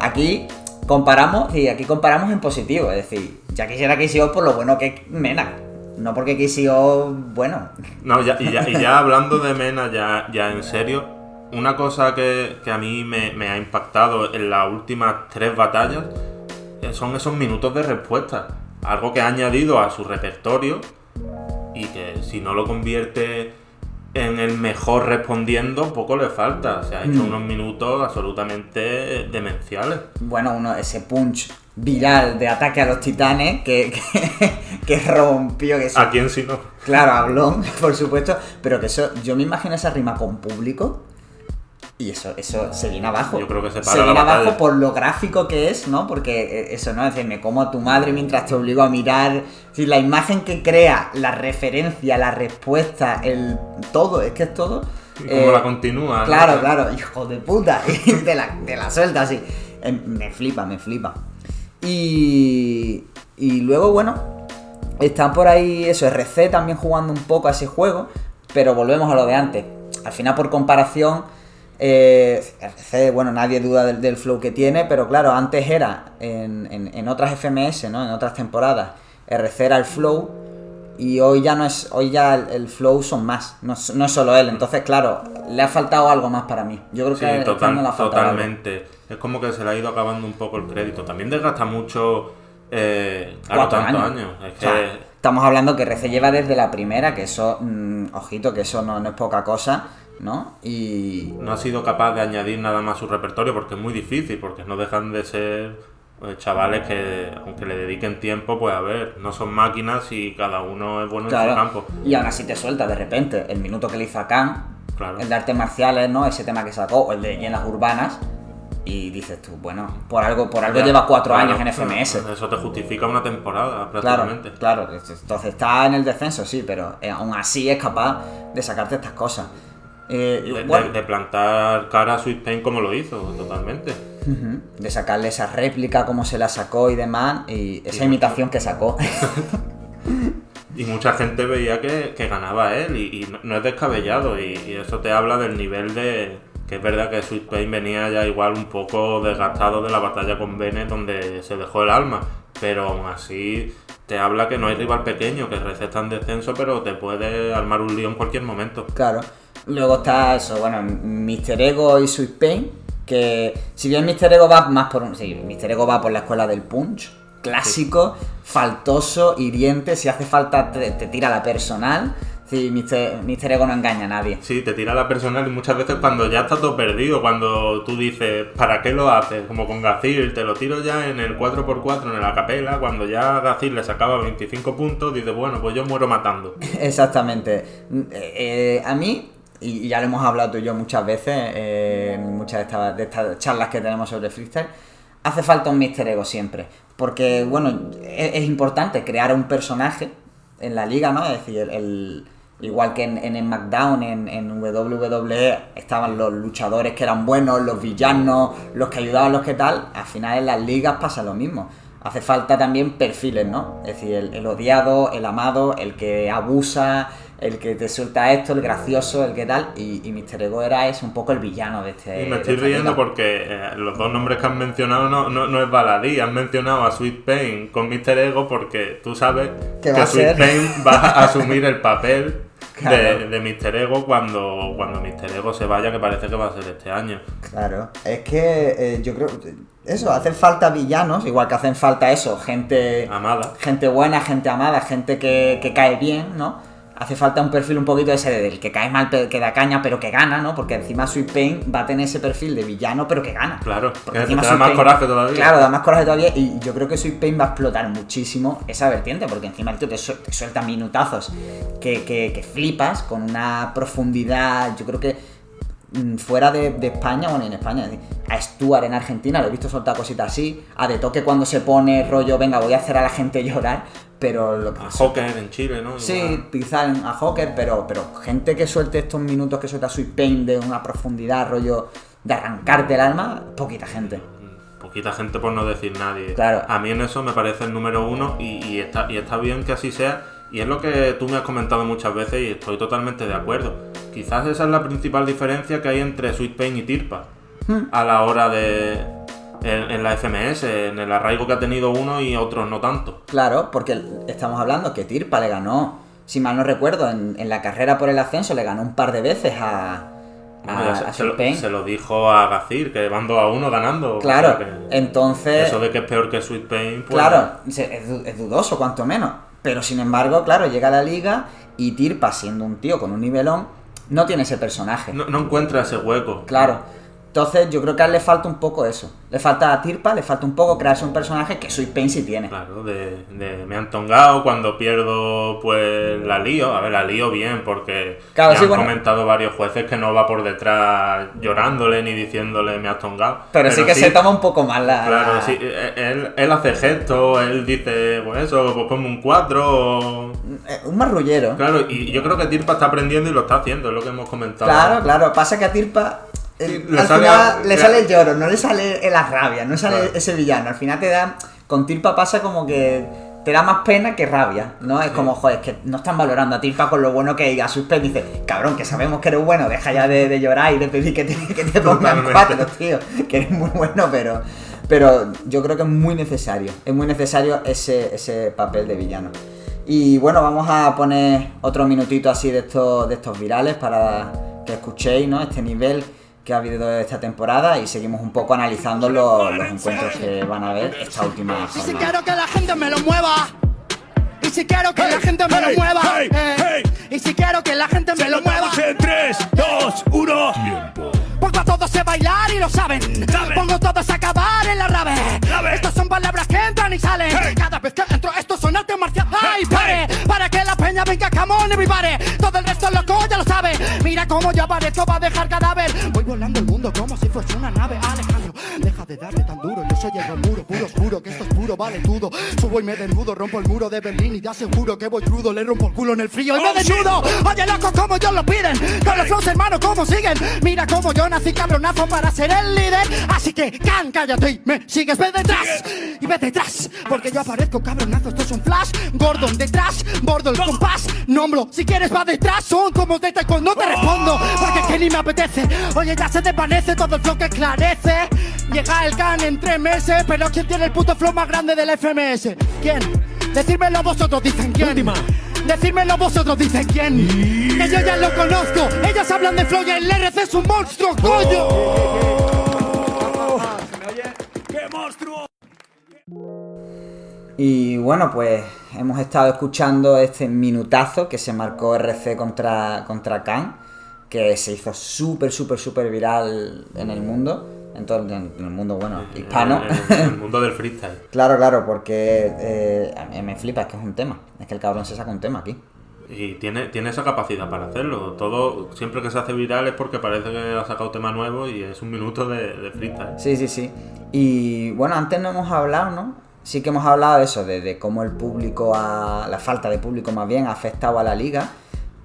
aquí comparamos y aquí comparamos en positivo. Es decir, ya quisiera KCO por lo bueno que es Mena. No porque KCO, bueno. No, ya, y, ya, y ya hablando de Mena, ya, ya en serio, una cosa que, que a mí me, me ha impactado en las últimas tres batallas eh, son esos minutos de respuesta. Algo que ha añadido a su repertorio y que si no lo convierte en el mejor respondiendo, poco le falta. O sea, ha hecho Mm. unos minutos absolutamente demenciales. Bueno, uno, ese punch viral de ataque a los titanes que, que, que rompió, que sí. ¿A quién si no? Claro, hablón, por supuesto, pero que eso, yo me imagino esa rima con público y eso, eso se viene abajo. Yo creo que se para se la viene abajo por lo gráfico que es, ¿no? Porque eh, eso, ¿no? Es decir, me como a tu madre mientras te obligo a mirar. Es decir, la imagen que crea, la referencia, la respuesta, el todo, es que es todo. Y cómo eh, la continúa. ¿no? Claro, claro, hijo de puta. Y te la, te la suelta así. Eh, Me flipa, me flipa. Y, y luego, bueno, están por ahí, eso, RC también jugando un poco a ese juego. Pero volvemos a lo de antes. Al final, por comparación, eh, RC, bueno, nadie duda del, del flow que tiene, pero claro, antes era en, en- en otras FMS, ¿no? En otras temporadas, RC era el flow y hoy ya no es, hoy ya el, el flow son más, no, es- no es solo él. Entonces, claro, le ha faltado algo más para mí. Yo creo Sí, que este total- le ha faltado algo. totalmente. Es como que se le ha ido acabando un poco el crédito. También desgasta mucho eh, claro, tantos años. años. Es O que sea, estamos hablando que RC lleva desde la primera, que eso, mm, ojito, que eso no, no es poca cosa, ¿no? Y no ha sido capaz de añadir nada más a su repertorio porque es muy difícil, porque no dejan de ser eh, chavales que, aunque le dediquen tiempo, pues a ver, no son máquinas y cada uno es bueno en su claro, campo. y aún así te suelta de repente el minuto que le hizo a Khan, Claro. el de artes marciales, ¿no? Ese tema que sacó, o el de llenas urbanas, y dices tú, bueno, por algo, por algo Ya, lleva cuatro claro, años en FMS. Eso te justifica una temporada, Claro, prácticamente. claro. Entonces está en el descenso, sí, pero eh, aún así es capaz de sacarte estas cosas. Eh, De, de- bueno, de plantar cara a Sweet Pain como lo hizo, totalmente. de sacarle esa réplica, como se la sacó y demás, y esa imitación que sacó. Y mucha gente veía que, que ganaba él y, y no, no es descabellado y, y eso te habla del nivel de... Que es verdad que Sweet Pain venía ya igual un poco desgastado de la batalla con Bennett donde se dejó el alma, pero aún así te habla que no hay rival pequeño, que RC está en descenso pero te puede armar un lío en cualquier momento. Claro. Luego está eso, bueno, Mr. Ego y Sweet Pain, que si bien Mr. Ego va más por un... Sí, Mr. Ego va por la escuela del punch, clásico, faltoso, hiriente, si hace falta te, te tira la personal. Sí, Mr. Mr. Ego no engaña a nadie. Sí, te tira la personal y muchas veces cuando ya está todo perdido, cuando tú dices, ¿para qué lo haces? Como con Gacir, te lo tiro ya en el 4x4 en la capela, cuando ya Gacir le sacaba 25 puntos, dices, bueno, pues yo muero matando. Exactamente. Eh, eh, a mí, y ya lo hemos hablado tú y yo muchas veces, eh, en muchas de estas, de estas charlas que tenemos sobre freestyle, hace falta un Mr. Ego siempre. Porque, bueno, es, es importante crear un personaje en la liga, ¿no? Es decir, el, igual que en, en el SmackDown, en, en WWE, estaban los luchadores que eran buenos, los villanos, los que ayudaban, los que tal, al final en las ligas pasa lo mismo. Hace falta también perfiles, ¿no? Es decir, el odiado, el amado, el que abusa, el que te suelta esto, el gracioso, el que tal. Y, y Mr. Ego era es un poco el villano de este. Y me estoy esta riendo porque eh, los dos nombres que han mencionado no, no, no es baladí, han mencionado a Sweet Pain con Mr. Ego porque tú sabes Que a Sweet ser. Pain va a asumir el papel Claro. de, de Mr. Ego cuando, cuando Mr. Ego se vaya, que parece que va a ser este año. Claro, es que eh, yo creo. Eso, hacen falta villanos, igual que hacen falta eso, gente. Amada. gente buena, gente amada, gente que, que cae bien, ¿no? Hace falta un perfil un poquito ese del que cae mal, que da caña, pero que gana, ¿no? Porque encima Sweet Pain va a tener ese perfil de villano, pero que gana. Claro, Porque que te encima da Sweet más Pain- coraje todavía. Claro, da más coraje todavía. Y yo creo que Sweet Pain va a explotar muchísimo esa vertiente, porque encima el tío te, su- te suelta minutazos que, que- que flipas con una profundidad. Yo creo que mm, fuera de, de España, bueno, en España, a Stuart en Argentina lo he visto soltar cositas así, a De Toque cuando se pone rollo, venga, voy a hacer a la gente llorar, pero lo que A Joker en Chile, ¿no? Sí, Igual. quizá en- a Hawker, pero, pero gente que suelte estos minutos que suelta Sweet Pain de una profundidad, rollo de arrancarte el alma, poquita gente. Poquita gente por no decir nadie. Claro. A mí en eso me parece el número uno y, y está, y está bien que así sea. Y es lo que tú me has comentado muchas veces y estoy totalmente de acuerdo. Quizás esa es la principal diferencia que hay entre Sweet Pain y Tirpa. Hmm. A la hora de... En, en la FMS, en el arraigo que ha tenido uno y otros no tanto. Claro, porque estamos hablando que Tirpa le ganó, si mal no recuerdo, en, en la carrera por el ascenso le ganó un par de veces a, a, se, a se lo, Sweet Pain. se lo dijo a Gacir, que van 2 a 1 ganando. o Claro, sea entonces... Eso de que es peor que Sweet Pain, pues... Claro, es, du- es dudoso, cuanto menos. Pero sin embargo, claro, llega a la liga y Tirpa, siendo un tío con un nivelón, no tiene ese personaje. No, no encuentra ese hueco. Claro. Entonces yo creo que a él le falta un poco eso. Le falta a Tirpa, le falta un poco crearse un personaje que Sweet Pain sí tiene. Claro, de, de- me han tongado cuando pierdo, pues la lío. A ver, la lío bien, porque Claro, me sí, han bueno. comentado varios jueces que no va por detrás llorándole ni diciéndole me has tongado. Pero, sí que se toma un poco más la... Claro, la- sí, él, él hace gestos, él dice, pues eso, pues ponme un 4. Eh, Un marrullero. Claro, y yo creo que Tirpa está aprendiendo y lo está haciendo, es lo que hemos comentado. Claro, claro. Pasa que a Tirpa eh, al sale final a- le sale el lloro, no le sale la rabia, no sale Claro. ese villano. Al final te da... Con Tirpa pasa como que te da más pena que rabia, ¿no? Es como, joder, es que no están valorando a ti con lo bueno que es. A Suspen dice, cabrón, que sabemos que eres bueno, deja ya de, de llorar y de pedir que te, que te pongan cuatro, tío. Que eres muy bueno, pero, pero yo creo que es muy necesario. Es muy necesario ese, ese papel de villano. Y bueno, vamos a poner otro minutito así de estos, de estos virales para que escuchéis, ¿no? Este nivel que ha habido esta temporada y seguimos un poco analizando los, los encuentros que van a haber esta última Y si jornada. quiero que la gente me lo mueva. Y si quiero que la gente me hey, lo mueva. hey, eh. hey. Y si quiero que la gente me Se lo lo mueva. en 3, 2, 1. Pongo a todos a bailar y lo saben. Saben. Pongo a todos a acabar en la rave. Rave. Estas son palabras que entran y salen. Hey. Cada vez que entro, esto son arte marcial. ¡Ay, Hey. pare! Para que la peña venga, come on, everybody. Todo el resto loco ya lo sabe. Mira cómo yo aparezco, va a dejar cadáver. Voy volando el mundo como si fuese una nave. Alejandro, deja de darle tan duro. Yo soy el muro, puro oscuro. Que esto es puro, vale todo. Subo y me desnudo, rompo el muro de Berlín y te aseguro que voy crudo. Le rompo el culo en el frío y Oh, me desnudo. Oye, loco, como yo lo piden. Con los flows, hermano, cómo siguen. Mira cómo yo nací cabronazo para ser el líder. Así que, can, cállate y me sigues, ve detrás. Y ve detrás, porque yo aparezco cabronazo. Esto es un flash. Gordon detrás, bordo el compás. Nombro, si quieres va detrás. Son como de taekwondo, no te respondo. Porque es que ni me apetece. Oye, ya se desvanece todo el flow que esclarece. Llega el can en tres meses. Pero ¿quién tiene el puto flow más grande del FMS? ¿Quién? Decírmelo vosotros, dicen quién. Última. Decírmelo vosotros, dicen quién. Que yo ya lo conozco. Ellas hablan de flow y el RC es un monstruo, coño. ¡Qué monstruo! Y bueno, pues hemos estado escuchando este minutazo que se marcó RC contra, contra Khan, que se hizo súper, súper, súper viral en el mundo, en todo el, en el mundo, bueno, hispano. En, en el mundo del freestyle. claro, claro, porque eh, a mí me flipa, es que es un tema, es que el cabrón se saca un tema aquí. Y tiene, tiene esa capacidad para hacerlo. Todo, siempre que se hace viral es porque parece que ha sacado tema nuevo y es un minuto de, de freestyle. Sí, sí, sí. Y bueno, antes no hemos hablado, ¿no? Sí que hemos hablado de eso, de, cómo el público, ha, la falta de público más bien, ha afectado a la liga.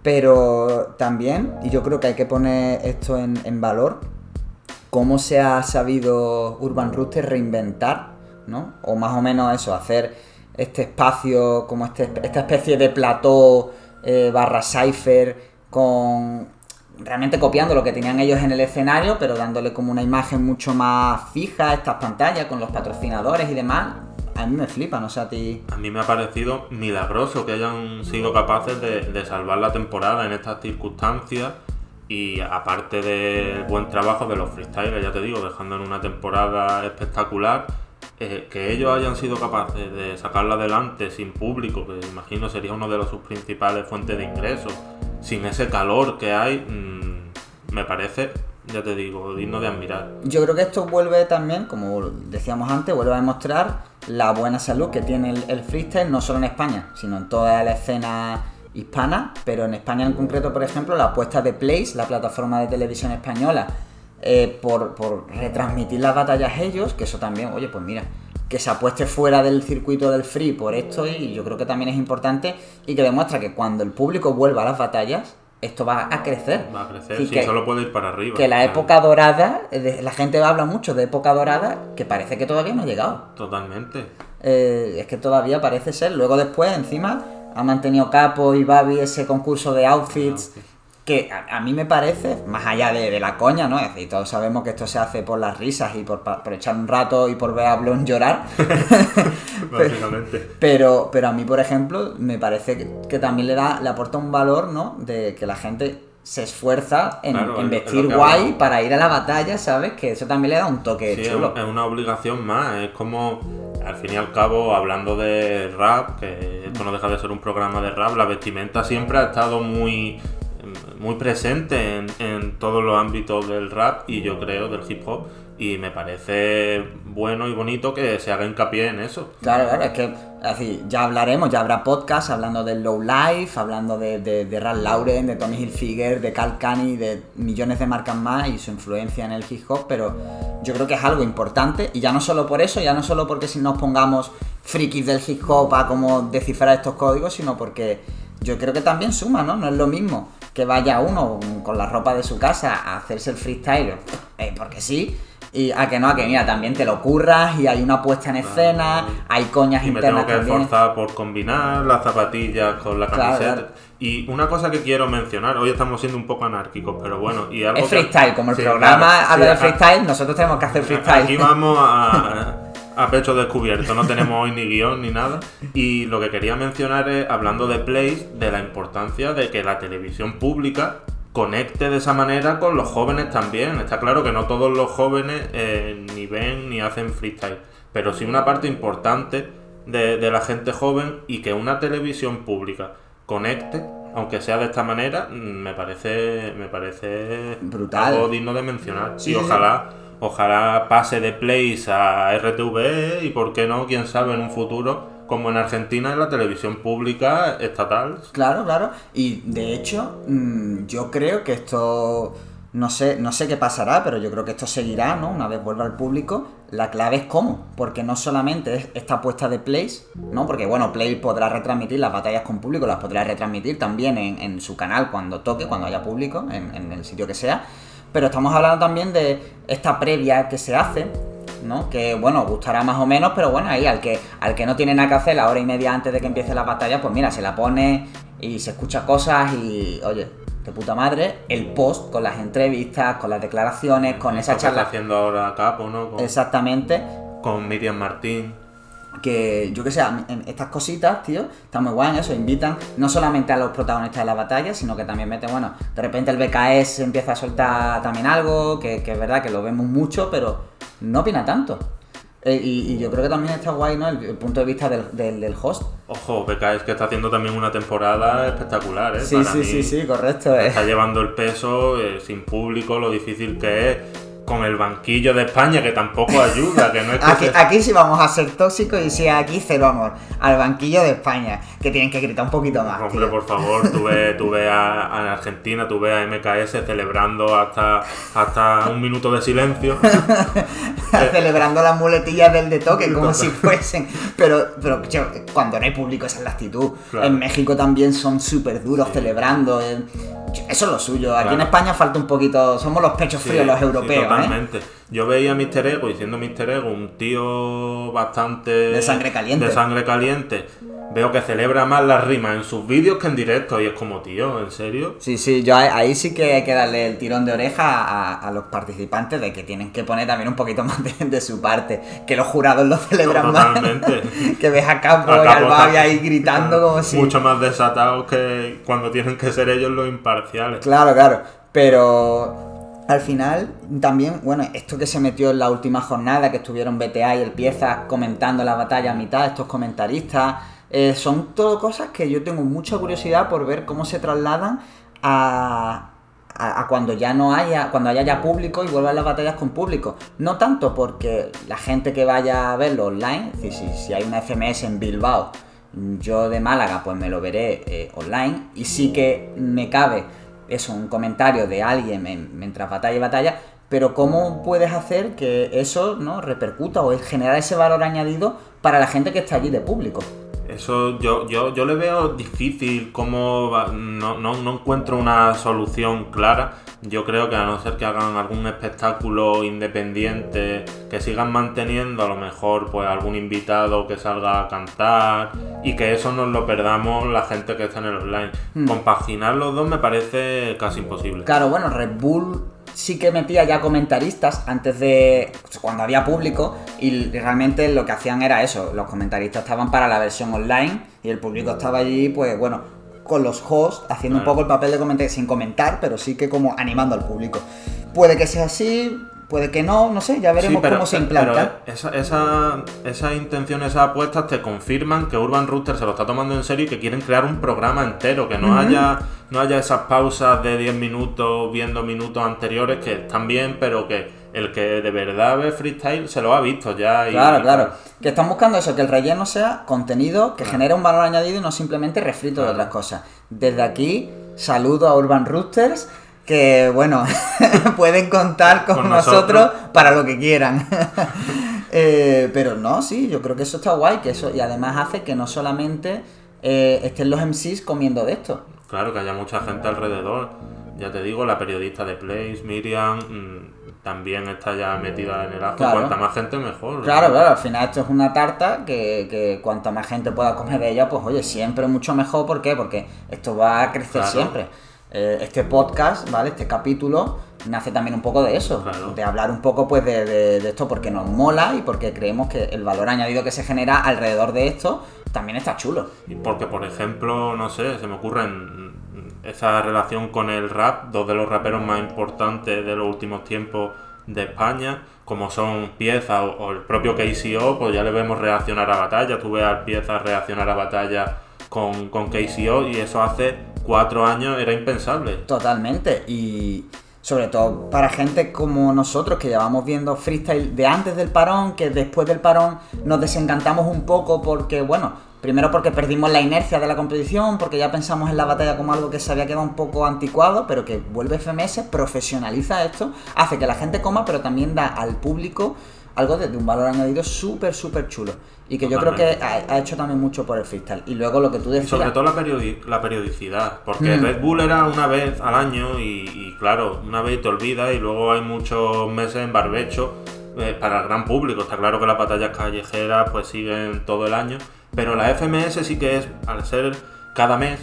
Pero también, y yo creo que hay que poner esto en, en valor, cómo se ha sabido Urban Rooster reinventar, ¿no? O más o menos eso, hacer este espacio, como este, esta especie de plató eh, barra cipher con realmente copiando lo que tenían ellos en el escenario, pero dándole como una imagen mucho más fija a estas pantallas con los patrocinadores y demás. A mí me flipa, no sé a ti. A mí me ha parecido milagroso que hayan sido capaces de, de salvar la temporada en estas circunstancias y aparte del buen trabajo de los freestylers, ya te digo, dejando en una temporada espectacular, eh, que ellos hayan sido capaces de sacarla adelante sin público, que imagino sería uno de sus principales fuentes de ingresos, sin ese calor que hay, mm, me parece, ya te digo, digno de admirar. Yo creo que esto vuelve también, como decíamos antes, vuelve a demostrar la buena salud que tiene el, freestyle, no solo en España, sino en toda la escena hispana, pero en España en concreto, por ejemplo, la apuesta de Place, la plataforma de televisión española, eh, por, por retransmitir las batallas ellos, que eso también, oye, pues mira, que se apueste fuera del circuito del free por esto y yo creo que también es importante y que demuestra que cuando el público vuelva a las batallas, esto va a crecer. Va a crecer, sí, que- solo puede ir para arriba. que la Claro. época dorada, la gente habla mucho de época dorada, que parece que todavía no ha llegado. Totalmente. Eh, es que todavía parece ser. Luego después, encima, ha mantenido Capo y Babi ese concurso de outfits, que a, a mí me parece, más allá de, de la coña, ¿no? Es decir, todos sabemos que esto se hace por las risas y por, por echar un rato y por ver a Blon llorar. Básicamente. Pero, pero a mí, por ejemplo, me parece que, que también le da, le aporta un valor, ¿no? De que la gente se esfuerza en, Claro, vestir guay hablamos. para ir a la batalla, ¿sabes? Que eso también le da un toque Sí, chulo. es una obligación más. Es como, al fin y al cabo, hablando de rap, que esto no deja de ser un programa de rap, la vestimenta siempre ha estado muy, muy presente en, todos los ámbitos del rap y yo creo del hip hop. Y me parece bueno y bonito que se haga hincapié en eso. Claro, claro, es que así, ya hablaremos, ya habrá podcast hablando del Low Life, hablando de, de, de Ralph Lauren, de Tommy Hilfiger, de Cal Cani, de millones de marcas más y su influencia en el hip hop, pero yo creo que es algo importante y ya no solo por eso, ya no solo porque si nos pongamos frikis del hip hop a cómo descifrar estos códigos, sino porque yo creo que también suma, ¿no? No es lo mismo que vaya uno con la ropa de su casa a hacerse el freestyle, eh, porque sí, Y a que no, a que mira, también te lo curras y hay una puesta en escena, hay coñas Y me tengo internas que también. esforzar por combinar las zapatillas con la camiseta. claro. Y una cosa que quiero mencionar, hoy estamos siendo un poco anárquicos, pero bueno, y algo Es que- freestyle, como el Sí, programa habla sí, de freestyle, nosotros tenemos que hacer freestyle. Aquí vamos a, a pecho descubierto, no tenemos hoy ni guion ni nada. Y lo que quería mencionar es, hablando de plays, de la importancia de que la televisión pública conecte de esa manera con los jóvenes también. Está claro que no todos los jóvenes eh, ni ven ni hacen freestyle, pero sí una parte importante de, de la gente joven y que una televisión pública conecte, aunque sea de esta manera, mm, me parece, me parece Brutal. algo digno de mencionar. Sí, y sí, sí. Ojalá, pase de Plays a RTV y por qué no, quién sabe, en un futuro, como en Argentina, en la televisión pública estatal. Claro, claro. Y de hecho, mm, yo creo que esto. No sé, no sé qué pasará, pero yo creo que esto seguirá, ¿no? Una vez vuelva al público. La clave es cómo. Porque no solamente es esta apuesta de Plays, ¿no? Porque bueno, Play podrá retransmitir las batallas con público, las podrá retransmitir también en, en su canal cuando toque, cuando haya público, en, en el sitio que sea. Pero estamos hablando también de esta previa que se hace, ¿no? Que bueno, gustará más o menos, pero bueno, ahí al que, al que no tiene nada que hacer la hora y media antes de que empiece la batalla, pues mira, se la pone y se escucha cosas y, oye, de puta madre, el post con las entrevistas, con las declaraciones, con esa Esto que está charla. haciendo ahora Capo, ¿no? Con, Exactamente, con Miriam Martín. Que yo que sé, estas cositas, tío, está muy guay en eso, invitan no solamente a los protagonistas de la batalla, sino que también meten, bueno, de repente el BKS empieza a soltar también algo, que, que es verdad que lo vemos mucho, pero no opina tanto. Eh, y, y yo creo que también está guay, ¿no? El, el punto de vista del, del, del host. Ojo, BKS que está haciendo también una temporada espectacular, ¿eh? Sí, Para sí, mí sí, sí, correcto. eh. Está llevando el peso eh, sin público, lo difícil que es, con el banquillo de España, que tampoco ayuda, que no es que Aquí, se- aquí sí vamos a ser tóxicos y sí, aquí cero amor. Al banquillo de España, que tienen que gritar un poquito más. Hombre, tío. por favor, tú ves, tú ves a, a Argentina, tú ves a MKS celebrando hasta, hasta un minuto de silencio. celebrando las muletillas del de toque como si fuesen. Pero, pero yo, cuando no hay público, esa es la actitud. Claro. En México también son súper duros celebrando. eh. Eso es lo suyo. Aquí en. España falta un poquito. Somos los pechos Sí, fríos los sí, europeos, ¿eh? totalmente. Yo veía a Mr. Ego, y siendo Mr. Ego un tío bastante... De sangre caliente. De sangre caliente. Veo que celebra más las rimas en sus vídeos que en directo. Y es como, tío, ¿en serio? Sí, sí, yo ahí, ahí sí que hay que darle el tirón de oreja a, a los participantes de que tienen que poner también un poquito más de, de su parte. Que los jurados lo celebran más. Totalmente. que ves a Campo A y al Babi ahí gritando como si. Mucho más desatados que cuando tienen que ser ellos los imparciales. Claro, claro. Pero al final, también, bueno, esto que se metió en la última jornada, que estuvieron BTA y el Pieza comentando la batalla a mitad, estos comentaristas, eh, son todo cosas que yo tengo mucha curiosidad por ver cómo se trasladan a, cuando ya no haya, cuando haya ya público y vuelvan las batallas con público. No tanto porque la gente que vaya a verlo online, decir, si, si hay una FMS en Bilbao, yo de Málaga pues me lo veré eh, online y sí que me cabe eso, un comentario de alguien en- mientras batalla y batalla, pero ¿cómo puedes hacer que eso no repercuta o generar ese valor añadido para la gente que está allí de público? Eso yo, yo, yo le veo difícil, cómo va- no, no, no encuentro una solución clara. Yo creo que a no ser que hagan algún espectáculo independiente, que sigan manteniendo a lo mejor pues algún invitado que salga a cantar y que eso nos lo perdamos la gente que está en el online. Compaginar los dos me parece casi imposible. Claro, bueno, Red Bull sí que metía ya comentaristas antes de cuando había público y realmente lo que hacían era eso, los comentaristas estaban para la versión online y el público estaba allí, pues bueno, con los hosts haciendo un poco el papel de comentar sin comentar, pero sí que como animando al público. Puede que sea así, puede que no, no sé, ya veremos Sí, cómo se implanta. pero esa, esa, esas intenciones, esas apuestas te confirman que Urban Rooster se lo está tomando en serio y que quieren crear un programa entero, que no haya no haya esas pausas de 10 minutos viendo minutos anteriores que están bien, pero que el que de verdad ve freestyle se lo ha visto ya. y- Claro, claro. Que están buscando eso, que el relleno sea contenido que genere un valor añadido y no simplemente refrito de otras cosas. Desde aquí, saludo a Urban Roosters, que bueno, pueden contar con, Con nosotros, nosotros. para lo que quieran. Eh, pero no, sí, yo creo que eso está guay, que eso, y además hace que no solamente eh, estén los MCs comiendo de esto. Claro, que haya mucha gente alrededor. ya te digo, la periodista de Place, Miriam, mm, también está ya metida en el acto. Claro. Cuanta más gente, mejor. Claro, claro, al final esto es una tarta que, que cuanta más gente pueda comer de ella, pues oye, siempre mucho mejor. ¿Por qué? Porque esto va a crecer Claro. siempre. Eh, este podcast, ¿vale? Este capítulo nace también un poco de eso, Claro. de hablar un poco pues de, de- de esto porque nos mola y porque creemos que el valor añadido que se genera alrededor de esto también está chulo. Y Porque, por ejemplo, no sé, se me ocurre en esa relación con el rap, dos de los raperos más importantes de los últimos tiempos de España, como son Pieza o, o el propio KCO, pues ya le vemos reaccionar a batalla. Tú ves al Pieza reaccionar a batalla con, con KCO y eso hace cuatro años era impensable. Totalmente. Y sobre todo para gente como nosotros que llevamos viendo freestyle de antes del parón, que después del parón nos desencantamos un poco porque, bueno, primero porque perdimos la inercia de la competición, porque ya pensamos en la batalla como algo que se había quedado un poco anticuado, pero que vuelve FMS, profesionaliza esto, hace que la gente coma, pero también da al público algo de, de un valor añadido súper, súper chulo. Y que yo creo que ha, ha hecho también mucho por el freestyle. Y luego lo que tú Y decías... sobre todo la, periodi- la periodicidad, porque Mm. Red Bull era una vez al año y, y claro, una vez te olvidas y luego hay muchos meses en barbecho eh, para el gran público. Está claro que las batallas callejeras pues siguen todo el año, pero la FMS sí que es, al ser cada mes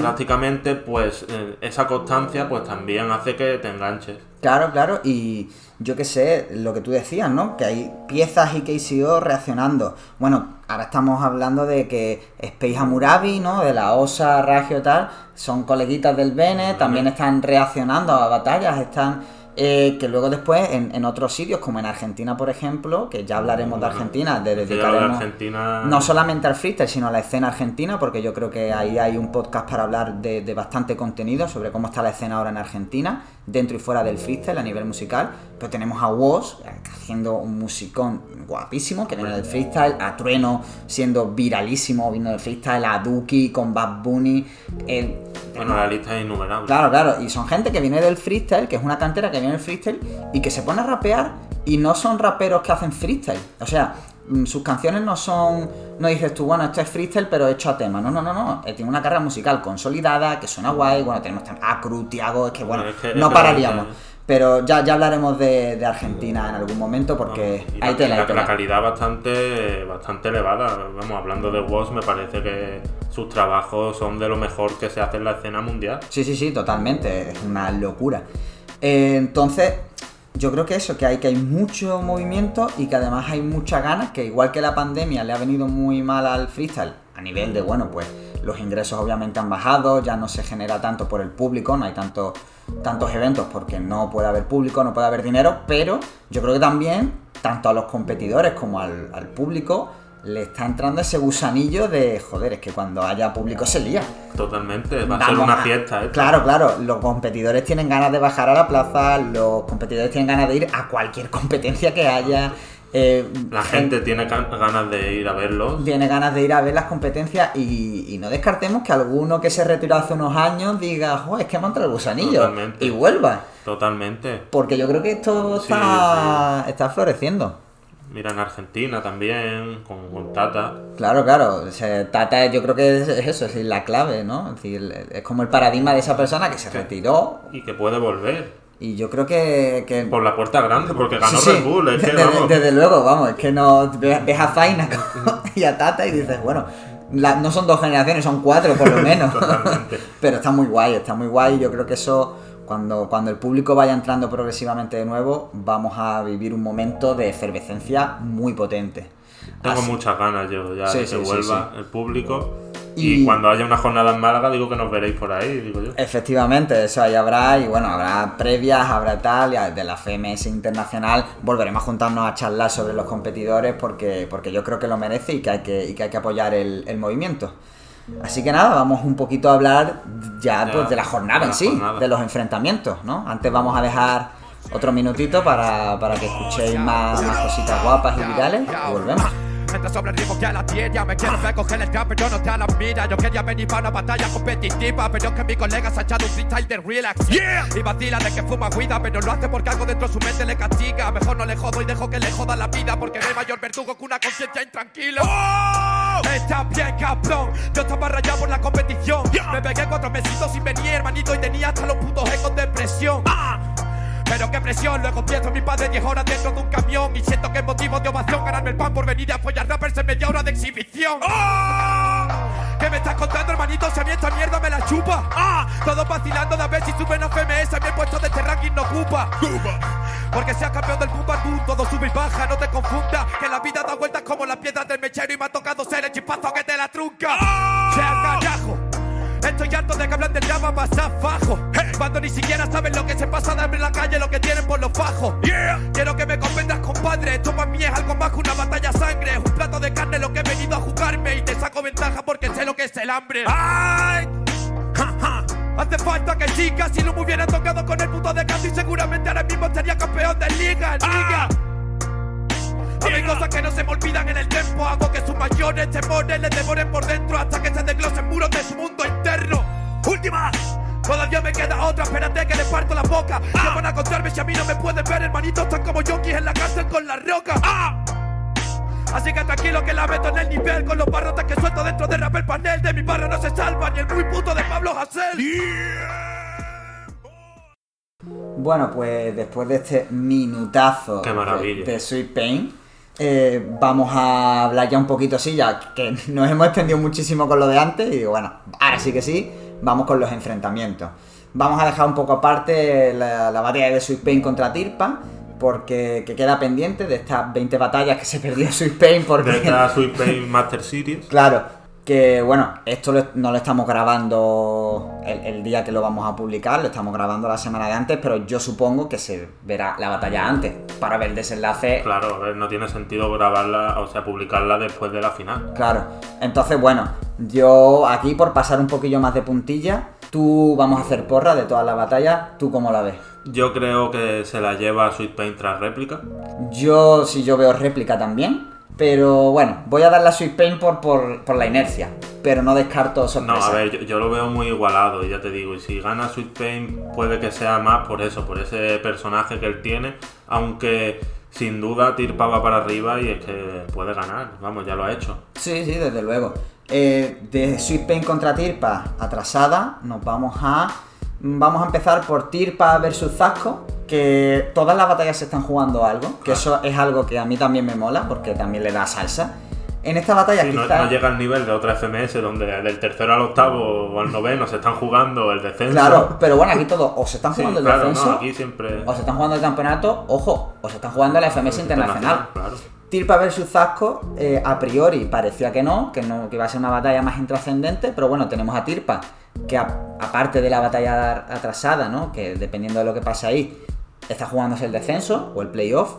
prácticamente, pues eh, esa constancia pues también hace que te enganches. Claro, claro, y yo qué sé, lo que tú decías, ¿no? Que hay piezas y KCO reaccionando. Bueno, ahora estamos hablando de que Space Hammurabi, ¿no? De la OSA, Ragio tal, son coleguitas del Bene, también están reaccionando a batallas, están... eh, que luego después en, en otros sitios, como en Argentina, por ejemplo, que ya hablaremos de Argentina, de dedicaremos Argentina- no solamente al freestyle, sino a la escena argentina, porque yo creo que ahí hay un podcast para hablar de, de bastante contenido sobre cómo está la escena ahora en Argentina, dentro y fuera del freestyle a nivel musical. Pero tenemos a Woz eh, haciendo un musicón guapísimo, que viene del freestyle, a Trueno siendo viralísimo, vino del freestyle, a Duki con Bad Bunny. eh, Bueno, la lista es innumerable. Claro, claro, y son gente que viene del freestyle, que es una cantera que viene del freestyle y que se pone a rapear y no son raperos que hacen freestyle. O sea, mm, sus canciones no son, no dices tú, bueno, esto es freestyle pero hecho a tema. No, no, no, no. Eh, tiene una carrera musical consolidada, que suena guay. Bueno, tenemos a Cru, Tiago, es que bueno, no pararíamos. Pero ya, ya hablaremos de, de Argentina en algún momento porque Y hay la, calidad bastante bastante elevada. Vamos, hablando de Woz, me parece que sus trabajos son de lo mejor que se hace en la escena mundial. Sí, sí, sí, totalmente. Es una locura. Eh, entonces, yo creo que eso, que hay, que hay mucho movimiento y que además hay muchas ganas, que igual que la pandemia le ha venido muy mal al freestyle, a nivel de, bueno, pues los ingresos obviamente han bajado, ya no se genera tanto por el público, no hay tanto, tantos eventos porque no puede haber público, no puede haber dinero, pero yo creo que también, tanto a los competidores como al, al público, le está entrando ese gusanillo de, joder, es que cuando haya público se lía. Totalmente, va a ser Vamos una a- fiesta. ¿eh? Claro, claro, los competidores tienen ganas de bajar a la plaza, los competidores tienen ganas de ir a cualquier competencia que haya. Eh, La gente tiene gan- ganas de ir a verlos. tiene ganas de ir a ver las competencias y, y no descartemos que alguno que se retiró hace unos años diga, "Jo, es que me ha entrado el gusanillo Totalmente. y vuelva. Totalmente. Porque yo creo que esto Sí, está, está floreciendo. Mira en Argentina también, con, con Tata. Claro, claro. o sea, Tata, yo creo que es, es eso, es la clave, ¿no? Es decir, es como el paradigma de esa persona que se retiró Y que puede volver. Y yo creo que, que Por la puerta grande, porque ganó Sí. Red Bull. Es que, desde, vamos, desde luego, vamos, es que no ves a Zaina y a Tata y dices, bueno, la- no son dos generaciones, son cuatro por lo menos. Pero está muy guay, está muy guay. Yo creo que eso, cuando, cuando el público vaya entrando progresivamente de nuevo, vamos a vivir un momento de efervescencia muy potente. Tengo Así- muchas ganas yo ya Sí, que sí, vuelva el público. Y- Y... cuando haya una jornada en Málaga, digo que nos veréis por ahí, digo yo. Efectivamente, eso ahí habrá, y bueno, habrá previas, habrá tal, y de la FMS Internacional volveremos a juntarnos a charlar sobre los competidores porque, porque yo creo que lo merece y que hay que, y que, hay que apoyar el, el movimiento. Así que nada, vamos un poquito a hablar ya, Ya, pues, de la jornada de en sí, jornada. de los enfrentamientos, ¿no? Antes vamos a dejar otro minutito para, para que escuchéis más, más cositas guapas y virales y volvemos. Entra sobre el ritmo que a la tierra. Me quiero ver coger el trap pero no te a la mira. Yo quería venir para una batalla competitiva Pero es que mi colega se ha echado un freestyle de relax. Y vacila de que fuma guida Pero lo hace porque algo dentro de su mente le castiga. Mejor no le jodo y dejo que le joda la vida Porque no hay mayor verdugo que una conciencia intranquila. Está bien, cabrón. Yo estaba rayado por la competición. Me pegué cuatro mesitos sin venir, hermanito, y tenía hasta los putos ecos de presión. Pero qué presión, luego pienso mi padre 10 horas dentro de un camión. Y siento que es motivo de ovación ganarme el pan por venir a follar rappers en media hora de exhibición. ¿Qué me estás contando, hermanito? Si a mí esta mierda me la chupa. ¡Ah! Todos vacilando de a ver si suben a FMS A mí el puesto de este ranking no ocupa. Porque seas campeón del Pumba tú Todo sube y baja, no te confundas Que la vida da vueltas como las piedras del mechero Y me ha tocado ser el chispazo que te la trunca. Sea carajo Estoy harto de que hablan del llama pasar fajo. Cuando ni siquiera saben lo que se pasa de abrir la calle Lo que tienen por los fajos. Quiero que me comprendas compadre. Esto para mí es algo más que una batalla sangre. Es un plato de carne lo que he venido a jugarme. Y te saco ventaja porque sé lo que es el hambre. ¡Ay! Hace falta que sigas Si no me hubiera tocado con el puto de canto Y seguramente ahora mismo estaría campeón de liga, liga hay cosas que no se me olvidan en el tiempo. Hago que sus mayores temores le devoren por dentro Hasta que se desglosen muros de su mundo interno. ¡Última! Todavía me queda otra, espérate que le parto la boca. ¿Qué van a contarme si a mí no me pueden ver? Hermanitos están como yonkis en la cárcel con la roca. Así que tranquilo que la meto en el nivel. Con los barrotes que suelto dentro de rap el panel. De mi barra no se salva ni el muy puto de Pablo Hassel Bueno, pues después de este minutazo Qué maravilla. de, de Sweet Pain, eh, vamos a hablar ya un poquito así, ya que nos hemos extendido muchísimo con lo de antes. Y bueno, ahora sí que sí, vamos con los enfrentamientos. Vamos a dejar un poco aparte la, la batalla de Sweet Pain contra Tirpa, porque que queda pendiente de estas 20 batallas que se perdió Sweet Pain, porque. De esta Sweet Pain Master Series. Claro, que bueno, esto lo- no lo estamos grabando el, el día que lo vamos a publicar, lo estamos grabando la semana de antes, pero yo supongo que se verá la batalla antes para ver el desenlace. Claro, a ver, no tiene sentido grabarla, o sea, publicarla después de la final. Claro, entonces bueno, yo aquí por pasar un poquillo más de puntilla, tú vamos a hacer porra de toda la batalla, ¿tú cómo la ves? Yo creo que se la lleva Sweet Pain tras réplica. Yo si yo veo réplica también, pero bueno, voy a dar la Sweet Pain por, por, por la inercia, pero no descarto No, sorpresa. a ver, yo, yo lo veo muy igualado, y ya te digo, y si gana Sweet Pain puede que sea más por eso, por ese personaje que él tiene, aunque sin duda Tirpa va para arriba y es que puede ganar, vamos, ya lo ha hecho. Sí, sí, desde luego. Eh, de Sweet Pain contra Tirpa atrasada, nos vamos a. Vamos a empezar por Tirpa versus Zasco. Que todas las batallas se están jugando algo. Que eso es algo que a mí también me mola, porque también le da salsa. En esta batalla Sí, no, quizás. no llega al nivel de otra FMS donde del tercero al octavo o al noveno se están jugando el descenso. Claro, pero bueno, aquí todos o se están Sí, jugando el claro, defenso, no, aquí siempre. o se están jugando el campeonato, ojo, o se están jugando la FMS internacional. Claro. Tirpa versus Zasco, eh, a priori parecía que no, que no, que iba a ser una batalla más intrascendente, pero bueno, tenemos a Tirpa, que a- aparte de la batalla atrasada, ¿no? Que dependiendo de lo que pase ahí, está jugándose el descenso o el playoff,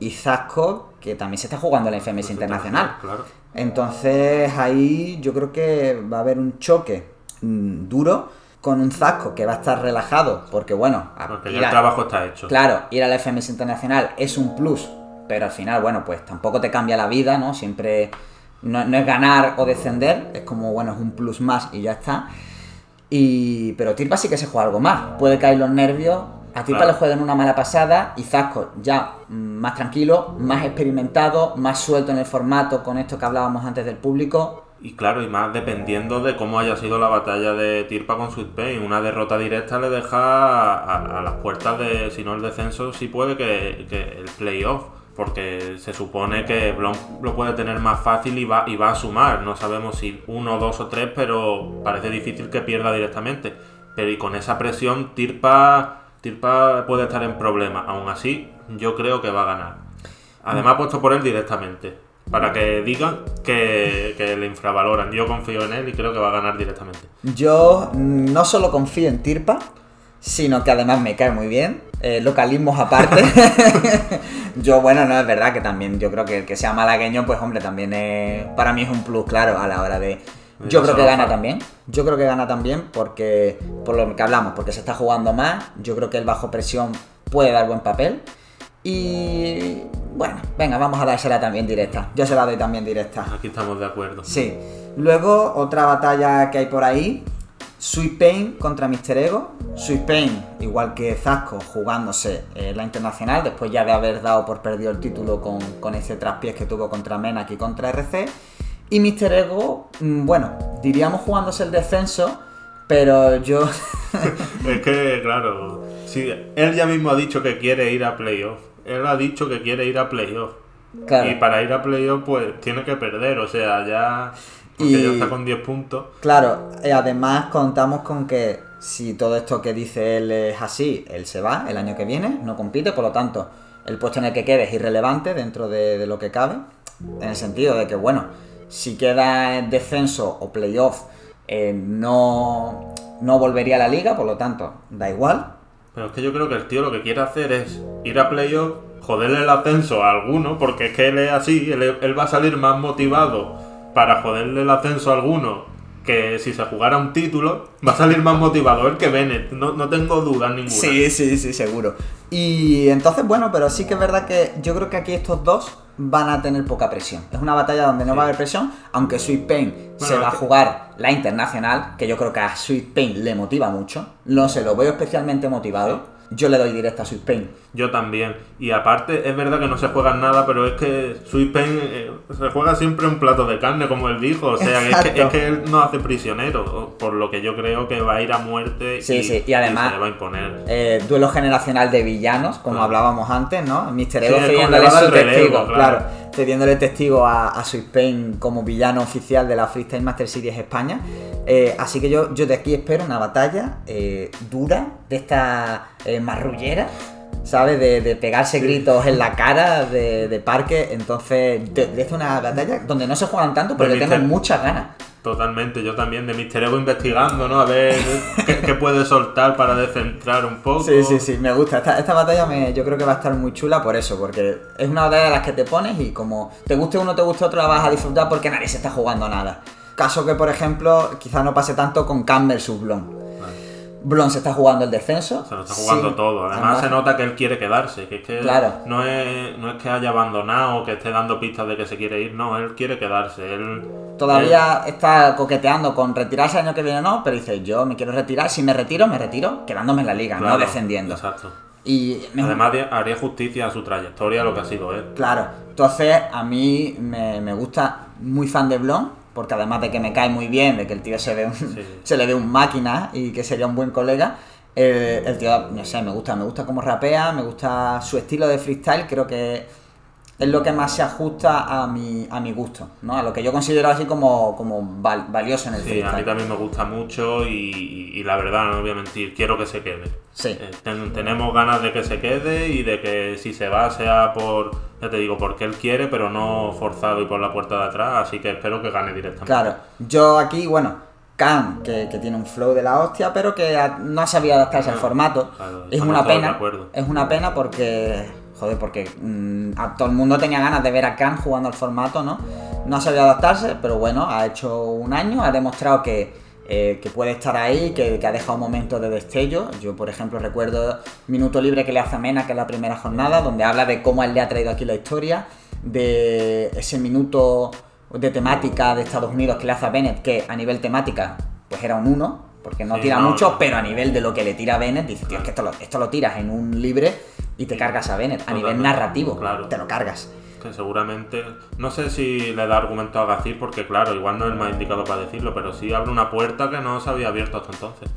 y Zasco, que también se está jugando la FMS internacional. Claro. Entonces ahí yo creo que va a haber un choque mm, duro con un Zasco que va a estar relajado, porque bueno, Porque ya el a- trabajo está hecho. Claro, ir a la FMS Internacional es un plus, pero al final, bueno, pues tampoco te cambia la vida, ¿no? Siempre no, no es ganar o descender, es como, bueno, es un plus más y ya está. Y, pero Tirpa sí que se juega algo más, puede caer los nervios, a Tirpa Claro. le juegan una mala pasada y Zasco ya mm, más tranquilo, más experimentado, más suelto en el formato con esto que hablábamos antes del público. Y claro, y más dependiendo de cómo haya sido la batalla de Tirpa con Sweet Pain. Una derrota directa le deja a, a- a las puertas de, si no el descenso, sí puede que, que el playoff. Porque se supone que Blon lo puede tener más fácil y va, y va a sumar. No sabemos si uno, dos o tres, pero parece difícil que pierda directamente. Pero con esa presión, Tirpa, Tirpa puede estar en problemas. Aún así, yo creo que va a ganar. Además, puesto por él directamente. Para que digan que, le infravaloran. Yo confío en él y creo que va a ganar directamente. Yo no solo confío en Tirpa, sino que además me cae muy bien. Eh, localismos aparte. yo, bueno, no es verdad que también yo creo que el que sea malagueño, pues hombre, también es, para mí es un plus, claro, a la hora de... Yo creo que gana también. Yo creo que gana también porque, por lo que hablamos, porque se está jugando más. Yo creo que el bajo presión puede dar buen papel. Y bueno, venga, vamos a dársela también directa. Yo se la doy también directa. Aquí estamos de acuerdo. Sí. Luego, otra batalla que hay por ahí. Sweet Pain contra Mr. Ego. Sweet Pain, igual que Zasco, jugándose eh, la internacional, después ya de haber dado por perdido el título con, con ese traspiés que tuvo contra Menak y contra RC. Y Mr. Ego, mm, bueno, diríamos jugándose el descenso, pero yo... Es que, claro, sí, él ya mismo ha dicho que quiere ir a playoff. Él ha dicho que quiere ir a playoff. Claro. Y para ir a playoff, pues tiene que perder, o sea, ya. Porque Y- ya está con 10 puntos. Claro, eh, además contamos con que si todo esto que dice él es así, él se va el año que viene, no compite, por lo tanto, el puesto en el que quede es irrelevante dentro de, de lo que cabe, en el sentido de que, bueno, si queda en descenso o playoff, eh, no, no volvería a la liga, por lo tanto, da igual. Pero es que yo creo que el tío lo que quiere hacer es ir a playoff, joderle el ascenso a alguno, porque es que él es así, él, él va a salir más motivado para joderle el ascenso a alguno que si se jugara un título, va a salir más motivado él que Bennett, no, no tengo dudas ninguna. Sí, sí, sí, seguro. Y entonces, bueno, pero sí que es verdad que yo creo que aquí estos dos van a tener poca presión. Es una batalla donde no va a haber presión, aunque Sweet Pain se va a jugar la internacional, que yo creo que a Sweet Pain le motiva mucho. No se lo veo especialmente motivado. Yo le doy directa a Sweet Pain. Yo también. Y aparte, es verdad que no se juega nada, pero es que Sweet Pain eh, se juega siempre un plato de carne, como él dijo. O sea, que es, que, Exacto. es que él no hace prisionero, por lo que yo creo que va a ir a muerte Sí, y, sí, y además- se le va a imponer. Eh, duelo generacional de villanos, como Ah. hablábamos antes, ¿no? Mr. Sí, Ego va su testigo, claro. claro. Cediéndole testigo a, a Sweet Pain como villano oficial de la Freestyle Master Series España. Eh, así que yo, yo de aquí espero una batalla eh, dura, de esta eh, marrullera, ¿sabes? De, de pegarse gritos en la cara de, de parque. Entonces, esta una batalla donde no se juegan tanto, pero le tengo muchas ganas. Totalmente, yo también de Mister Ego investigando, ¿no? A ver qué, puede soltar para descentrar un poco. Sí, sí, sí, me gusta. Esta, esta batalla me, yo creo que va a estar muy chula por eso, porque es una batalla de las que te pones y como te guste uno, te guste otro, la vas a disfrutar porque nadie se está jugando nada. Caso que, por ejemplo, quizás no pase tanto con Campbell versus Blon. Se está jugando el descenso. Se lo está jugando Sí, todo. Además, se nota que él quiere quedarse, que es que Claro. no, es, no es que haya abandonado o que esté dando pistas de que se quiere ir, no, él quiere quedarse. Él, Todavía está coqueteando con retirarse el año que viene o no, pero dice, yo me quiero retirar, si me retiro, me retiro quedándome en la liga, no descendiendo. Exacto. Y me- Además, de- haría justicia a su trayectoria, lo que ha sido él. Claro, entonces a mí me, me gusta muy fan de Blon, porque además de que me cae muy bien, de que el tío se ve un- Sí. se le ve un máquina y que sería un buen colega, el, el tío, no sé, me gusta, me gusta cómo rapea, me gusta su estilo de freestyle, creo que es lo que más se ajusta a mi, a mi gusto, ¿no? A lo que yo considero así como, como val- valioso en el Sí, a mí también me gusta mucho y, y la verdad, no voy a mentir, quiero que se quede. Sí. Eh, ten- tenemos ganas de que se quede y de que si se va sea por, ya te digo, porque él quiere, pero no forzado y por la puerta de atrás, así que espero que gane directamente. Claro, yo aquí, bueno, Cam, que, que tiene un flow de la hostia, pero que no ha sabido adaptarse al formato. claro, es una pena. Es una pena porque, joder, porque mm, a todo el mundo tenía ganas de ver a Cam jugando al formato, ¿no? No ha sabido adaptarse, pero bueno, ha hecho un año, ha demostrado que, eh, que puede estar ahí, que, que ha dejado momentos de destello. Yo, por ejemplo, recuerdo Minuto Libre que le hace a Mena, que es la primera jornada, donde habla de cómo él le ha traído aquí la historia, de ese minuto de temática de Estados Unidos que le hace a Bennett, que a nivel temática, pues era un 1, porque no Sí, tira no, mucho, no. pero a nivel de lo que le tira a Bennett, dice, tío, es que esto lo, esto lo tiras en un libre y te cargas a Bennett. A nivel narrativo, claro. te lo cargas. Que seguramente, no sé si le da argumento a Gacir, porque claro, igual no es el más indicado para decirlo, pero sí abre una puerta que no se había abierto hasta entonces.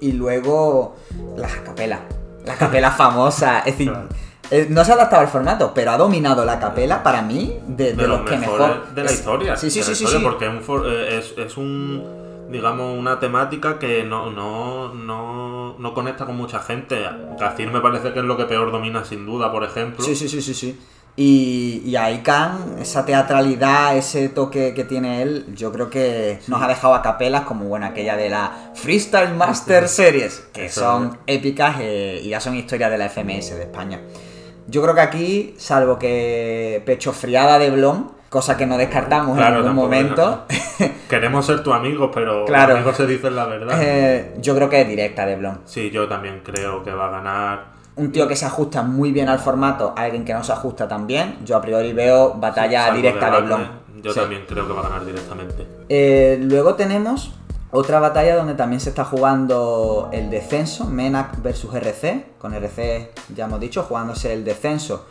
Y luego las capelas. La capela famosa. Es decir, Claro. eh, no se ha adaptado al formato, pero ha dominado la capela para mí de, de de los los que mejor. de la historia. Sí, sí, sí, la sí, sí. Porque es un, for- eh, es, es un, digamos, una temática que no, no, no, no conecta con mucha gente. Gacir me parece que es lo que peor domina sin duda, por ejemplo. Sí, sí, sí, sí, sí. Y, y ahí Khan, esa teatralidad, ese toque que tiene él, yo creo que nos ha dejado a capelas como bueno aquella de la Freestyle Master Series, que Eso son es. épicas eh, y ya son historias de la FMS de España. Yo creo que aquí, salvo que pecho friada de Blon, cosa que no descartamos Claro, en tampoco, momento, Queremos ser tu amigo, pero Claro. amigos se dicen la verdad. eh, yo creo que es directa de Blon. Sí, yo también creo que va a ganar. Un tío que se ajusta muy bien al formato, alguien que no se ajusta tan bien, yo a priori veo batalla directa de debate, Blon. Yo Sí. también creo que va a ganar directamente. Eh, luego tenemos otra batalla donde también se está jugando el descenso, Menac versus RC, con RC ya hemos dicho, jugándose el descenso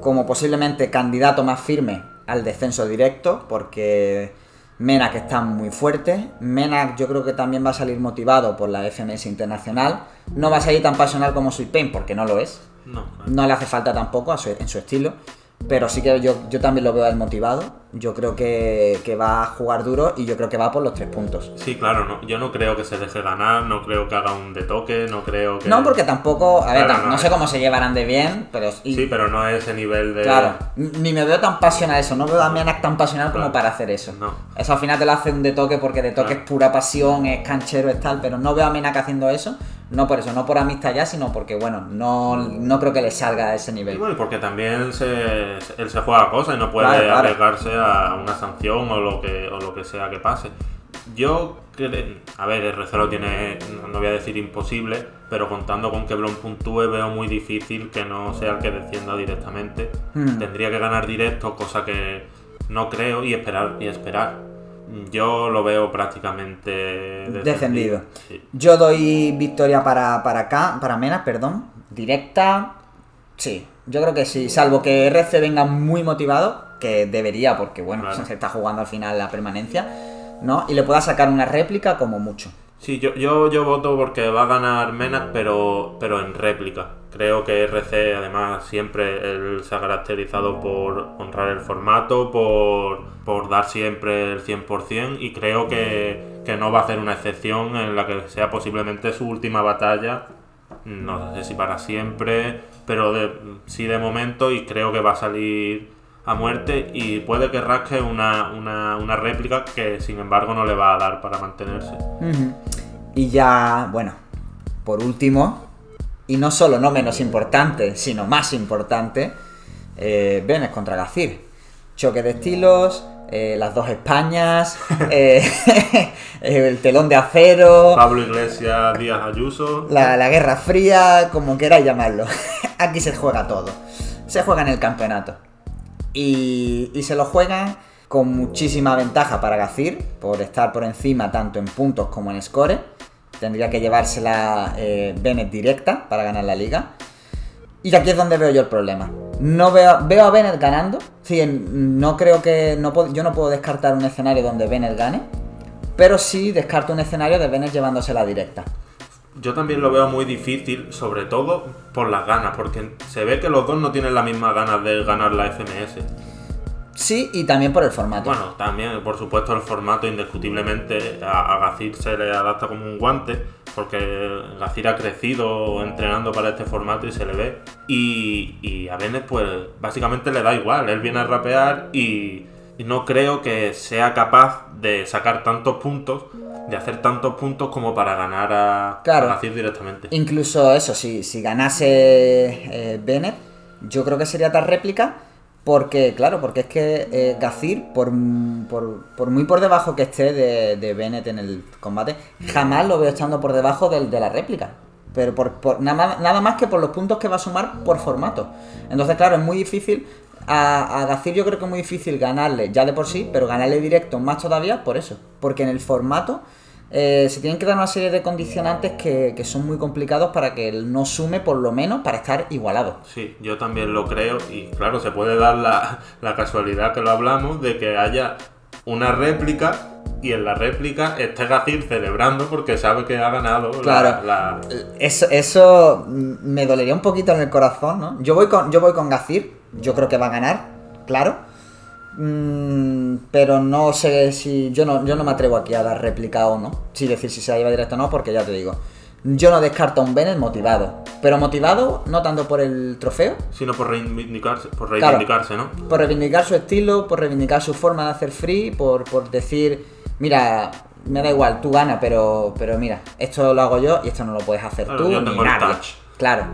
como posiblemente candidato más firme al descenso directo, porque Menak está muy fuerte. Menak yo creo que también va a salir motivado por la FMS Internacional. No va a salir tan pasional como Sweet Pain, porque no lo es. No, No le hace falta tampoco a su- en su estilo. Pero sí que yo, yo también lo veo a él motivado. Yo creo que, que va a jugar duro y yo creo que va por los tres puntos. Sí, claro, no, yo no creo que se deje ganar, no creo que haga un de toque, no creo que... No, porque tampoco. A ver, Claro, no, no sé cómo se llevarán de bien, pero. y- Sí, pero no es ese nivel de... Claro, ni me veo tan pasional eso, no veo a Menak tan pasional como para hacer eso. No. Eso al final te lo hace un de toque porque de toque Claro. es pura pasión, es canchero, es tal, pero no veo a Menak haciendo eso, no por eso, no por amistad ya, sino porque, bueno, no, no creo que le salga a ese Y nivel. bueno, y porque también se, él se juega a cosas y no puede Claro, claro. arriesgarse a una sanción o lo que o lo que sea que pase. Yo cre- a ver, el recelo tiene, no- no voy a decir imposible, pero contando con que Blon puntúe veo muy difícil que no sea el que descienda directamente. Hmm. Tendría que ganar directo, cosa que no creo, y esperar y esperar. Yo lo veo prácticamente descendido. Descendido. Sí. Yo doy victoria para, para acá, para Menak, perdón, directa, sí, yo creo que sí, salvo que RC venga muy motivado, que debería, porque bueno, Claro. se está jugando al final la permanencia, ¿no? Y le pueda sacar una réplica como mucho. Sí, yo, yo, yo voto porque va a ganar Menak, pero, pero en réplica. Creo que RC, además, siempre él se ha caracterizado por honrar el formato, por, por dar siempre el 100%, y creo que, que no va a hacer una excepción en la que sea posiblemente su última batalla. No sé si para siempre, pero de, sí de momento, y creo que va a salir a muerte, y puede que rasque una, una, una réplica que, sin embargo, no le va a dar para mantenerse. Y ya, bueno, por último, y no solo no menos importante, sino más importante, eh, Benes contra Gacir. Choque de estilos, eh, las dos Españas, eh, el telón de acero, Pablo Iglesias, Díaz Ayuso. la, la Guerra Fría, como queráis llamarlo. Aquí se juega todo. Se juega en el campeonato. Y, se lo juegan con muchísima ventaja para Gacir, por estar por encima tanto en puntos como en score. Tendría que llevársela eh, Bennett directa para ganar la liga. Y aquí es donde veo yo el problema. No veo, veo a Bennett ganando. Sí, no creo que. No, yo no puedo descartar un escenario donde Bennett gane. Pero sí descarto un escenario de Bennett llevándosela directa. Yo también lo veo muy difícil, sobre todo por las ganas, porque se ve que los dos no tienen las mismas ganas de ganar la FMS. Sí, y también por el formato. Bueno, también, por supuesto, el formato indiscutiblemente a, a Gacir se le adapta como un guante, porque Gacir ha crecido entrenando para este formato y se le ve. Y, y a Bennett, pues, básicamente le da igual. Él viene a rapear y, y no creo que sea capaz de sacar tantos puntos, de hacer tantos puntos como para ganar a, Claro. a directamente. Incluso eso, si, si ganase eh, Bennett, yo creo que sería tal réplica. Porque, claro, porque es que eh, Gazir, por, por, por muy por debajo que esté de, de Bennett en el combate, jamás lo veo estando por debajo del, de la réplica. Pero por, por- nada, más, nada más que por los puntos que va a sumar por formato. Entonces, claro, es muy difícil. A, a Gazir yo creo que es muy difícil ganarle ya de por sí, pero ganarle directo más todavía por eso. Porque en el formato eh, se tienen que dar una serie de condicionantes que, que son muy complicados para que él no sume por lo menos para estar igualado. Sí, yo también lo creo y claro, se puede dar la, la casualidad que lo hablamos de que haya una réplica y en la réplica esté Gacir celebrando porque sabe que ha ganado la- Claro. la, Eso, eso mm, me dolería un poquito en el corazón, ¿no? Yo voy con, yo voy con Gazir, yo creo que va a ganar, claro. Mm, pero no sé si. Yo no, yo no me atrevo aquí a dar réplica o no. Si decir si se lleva directo o no, porque ya te digo. Yo no descarto a un Bennett motivado. Pero motivado no tanto por el trofeo, sino por reivindicarse, por Claro. reivindicarse, ¿no? por reivindicar su estilo, por reivindicar su forma de hacer free, por, por decir, mira, me da igual, tú ganas, pero, pero mira, esto lo hago yo y esto no lo puedes hacer Claro, tú yo ni tengo el nadie. touch. Claro.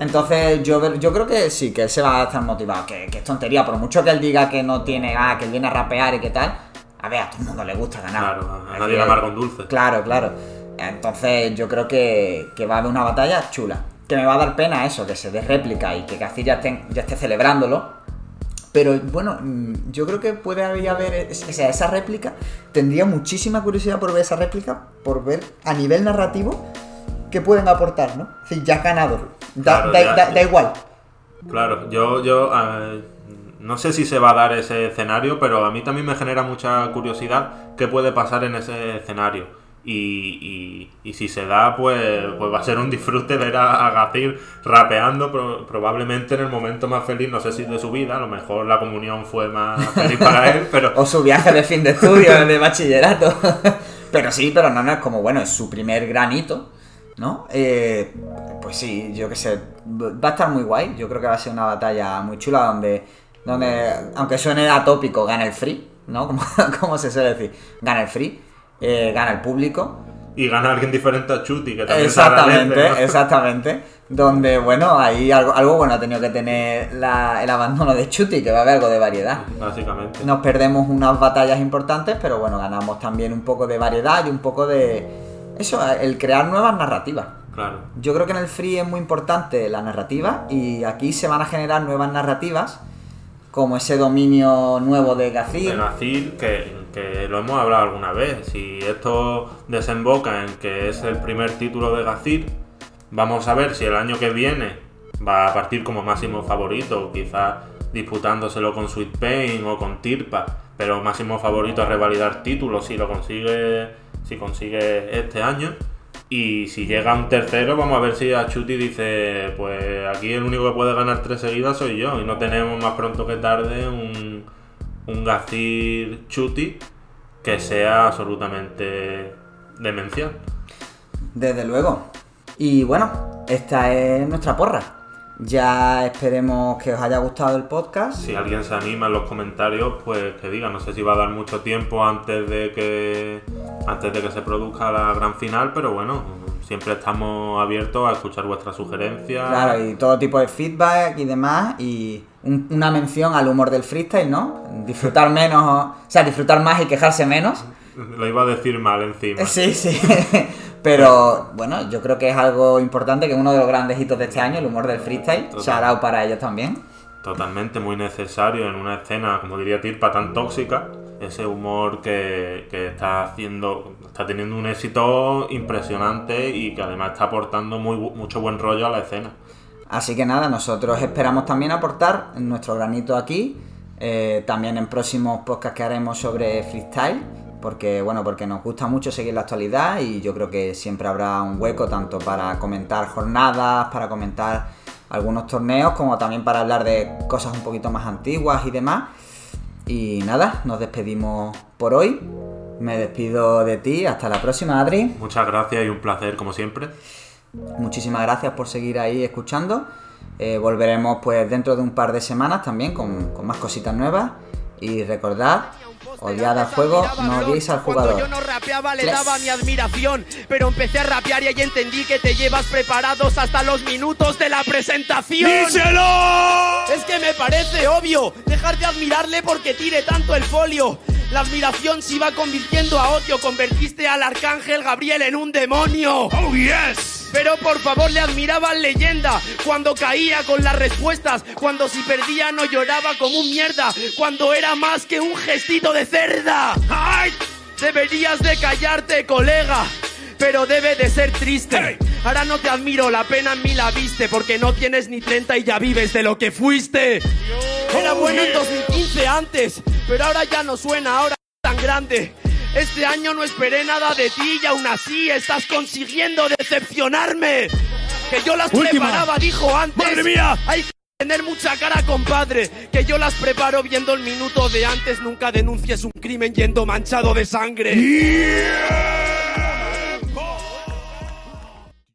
Entonces yo, yo creo que sí, que él se va a estar motivado, que, que es tontería, por mucho que él diga que no tiene, ah, que él viene a rapear y que tal, a ver, a todo el mundo le gusta ganar. Claro, a nadie le amarga un dulce. Claro, claro. Entonces yo creo que, que va a haber una batalla chula. Que me va a dar pena eso, que se dé réplica y que Gacir ya esté, ya esté celebrándolo. Pero bueno, mm, yo creo que puede haber, o sea, esa réplica. Tendría muchísima curiosidad por ver esa réplica, por ver a nivel narrativo qué pueden aportar, ¿no? Es decir, ya has ganado. Da, Claro, da- ya- da- da igual. Claro, yo, yo eh, no sé si se va a dar ese escenario, pero a mí también me genera mucha curiosidad qué puede pasar en ese escenario. Y, y, y si se da, pues, pues va a ser un disfrute ver a, a Gazir rapeando, pro- probablemente en el momento más feliz, no sé si de su vida, a lo mejor la comunión fue más feliz para él, pero O su viaje de fin de estudio, de bachillerato. pero sí, pero no, no es como, bueno, es su primer granito, ¿no? Eh, pues sí, yo qué sé, va a estar muy guay. Yo creo que va a ser una batalla muy chula donde, donde aunque suene atópico, gana el free, ¿no? Como, como se suele decir, gana el free, eh, gana el público. y gana alguien diferente a Chuti, que también se agradece, Exactamente, ¿no? exactamente. Donde, bueno, ahí algo, algo bueno ha tenido que tener la- el abandono de Chuti, que va a haber algo de variedad. Básicamente. Nos perdemos unas batallas importantes, pero bueno, ganamos también un poco de variedad y un poco de... Eso, el crear nuevas narrativas. Claro. Yo creo que en el free es muy importante la narrativa y aquí se van a generar nuevas narrativas, como ese dominio nuevo de Gazir. de Gazir, que, que lo hemos hablado alguna vez. Si esto desemboca en que es el primer título de Gazir, vamos a ver si el año que viene va a partir como máximo favorito, quizás disputándoselo con Sweet Pain o con Tirpa, pero máximo favorito a revalidar títulos si lo consigue, si consigue este año. Y si llega un tercero, vamos a ver si a Chuti dice, pues aquí el único que puede ganar tres seguidas soy yo. Y no tenemos más pronto que tarde un, un Gazir Chuti que sea absolutamente demencial. Desde luego. Y bueno, esta es nuestra porra. Ya esperemos que os haya gustado el podcast. Si alguien se anima en los comentarios, pues que diga, no sé si va a dar mucho tiempo antes de que antes de que se produzca la gran final, pero bueno, siempre estamos abiertos a escuchar vuestras sugerencias. Claro, y todo tipo de feedback y demás. Y un- una mención al humor del freestyle, ¿no? Disfrutar menos, o sea, disfrutar más y quejarse menos. Lo iba a decir mal encima. Sí, sí. Pero bueno, yo creo que es algo importante, que es uno de los grandes hitos de este año, el humor del freestyle. Total. Shout out para ellos también. Totalmente muy necesario en una escena, como diría Tirpa, tan tóxica. Ese humor que, que está haciendo, está teniendo un éxito impresionante y que además está aportando muy, mucho buen rollo a la escena. Así que nada, nosotros esperamos también aportar nuestro granito aquí, eh, también en próximos podcasts que haremos sobre freestyle, porque bueno, porque nos gusta mucho seguir la actualidad y yo creo que siempre habrá un hueco tanto para comentar jornadas, para comentar algunos torneos, como también para hablar de cosas un poquito más antiguas y demás. Y nada, nos despedimos por hoy. Me despido de ti, hasta la próxima, Adri. Muchas gracias y un placer como siempre. Muchísimas gracias por seguir ahí escuchando. Eh, volveremos pues dentro de un par de semanas también con, con más cositas nuevas. Y recordad, odiad al juego, no odiéis al jugador. Cuando yo no rapeaba le daba mi admiración, pero empecé a rapear y ahí entendí que te llevas preparados hasta los minutos de la presentación. ¡Díselo! Es que me parece obvio dejar de admirarle porque tire tanto el folio. La admiración se iba convirtiendo a odio, convertiste al arcángel Gabriel en un demonio. ¡Oh, yes! Pero por favor le admiraban leyenda Cuando caía con las respuestas Cuando si perdía no lloraba como un mierda Cuando era más que un gestito de cerda ¡Ay! Deberías de callarte colega Pero debe de ser triste Hey. Ahora no te admiro, la pena en mí la viste Porque no tienes ni 30 y ya vives de lo que fuiste Era bueno en yeah. 2015 antes Pero ahora ya no suena, ahora tan grande este año no esperé nada de ti y aún así estás consiguiendo decepcionarme. Que yo las Última. preparaba, dijo antes. ¡Madre mía! Hay que tener mucha cara, compadre. Que yo las preparo viendo el minuto de antes. Nunca denuncies un crimen yendo manchado de sangre. ¡Yeah!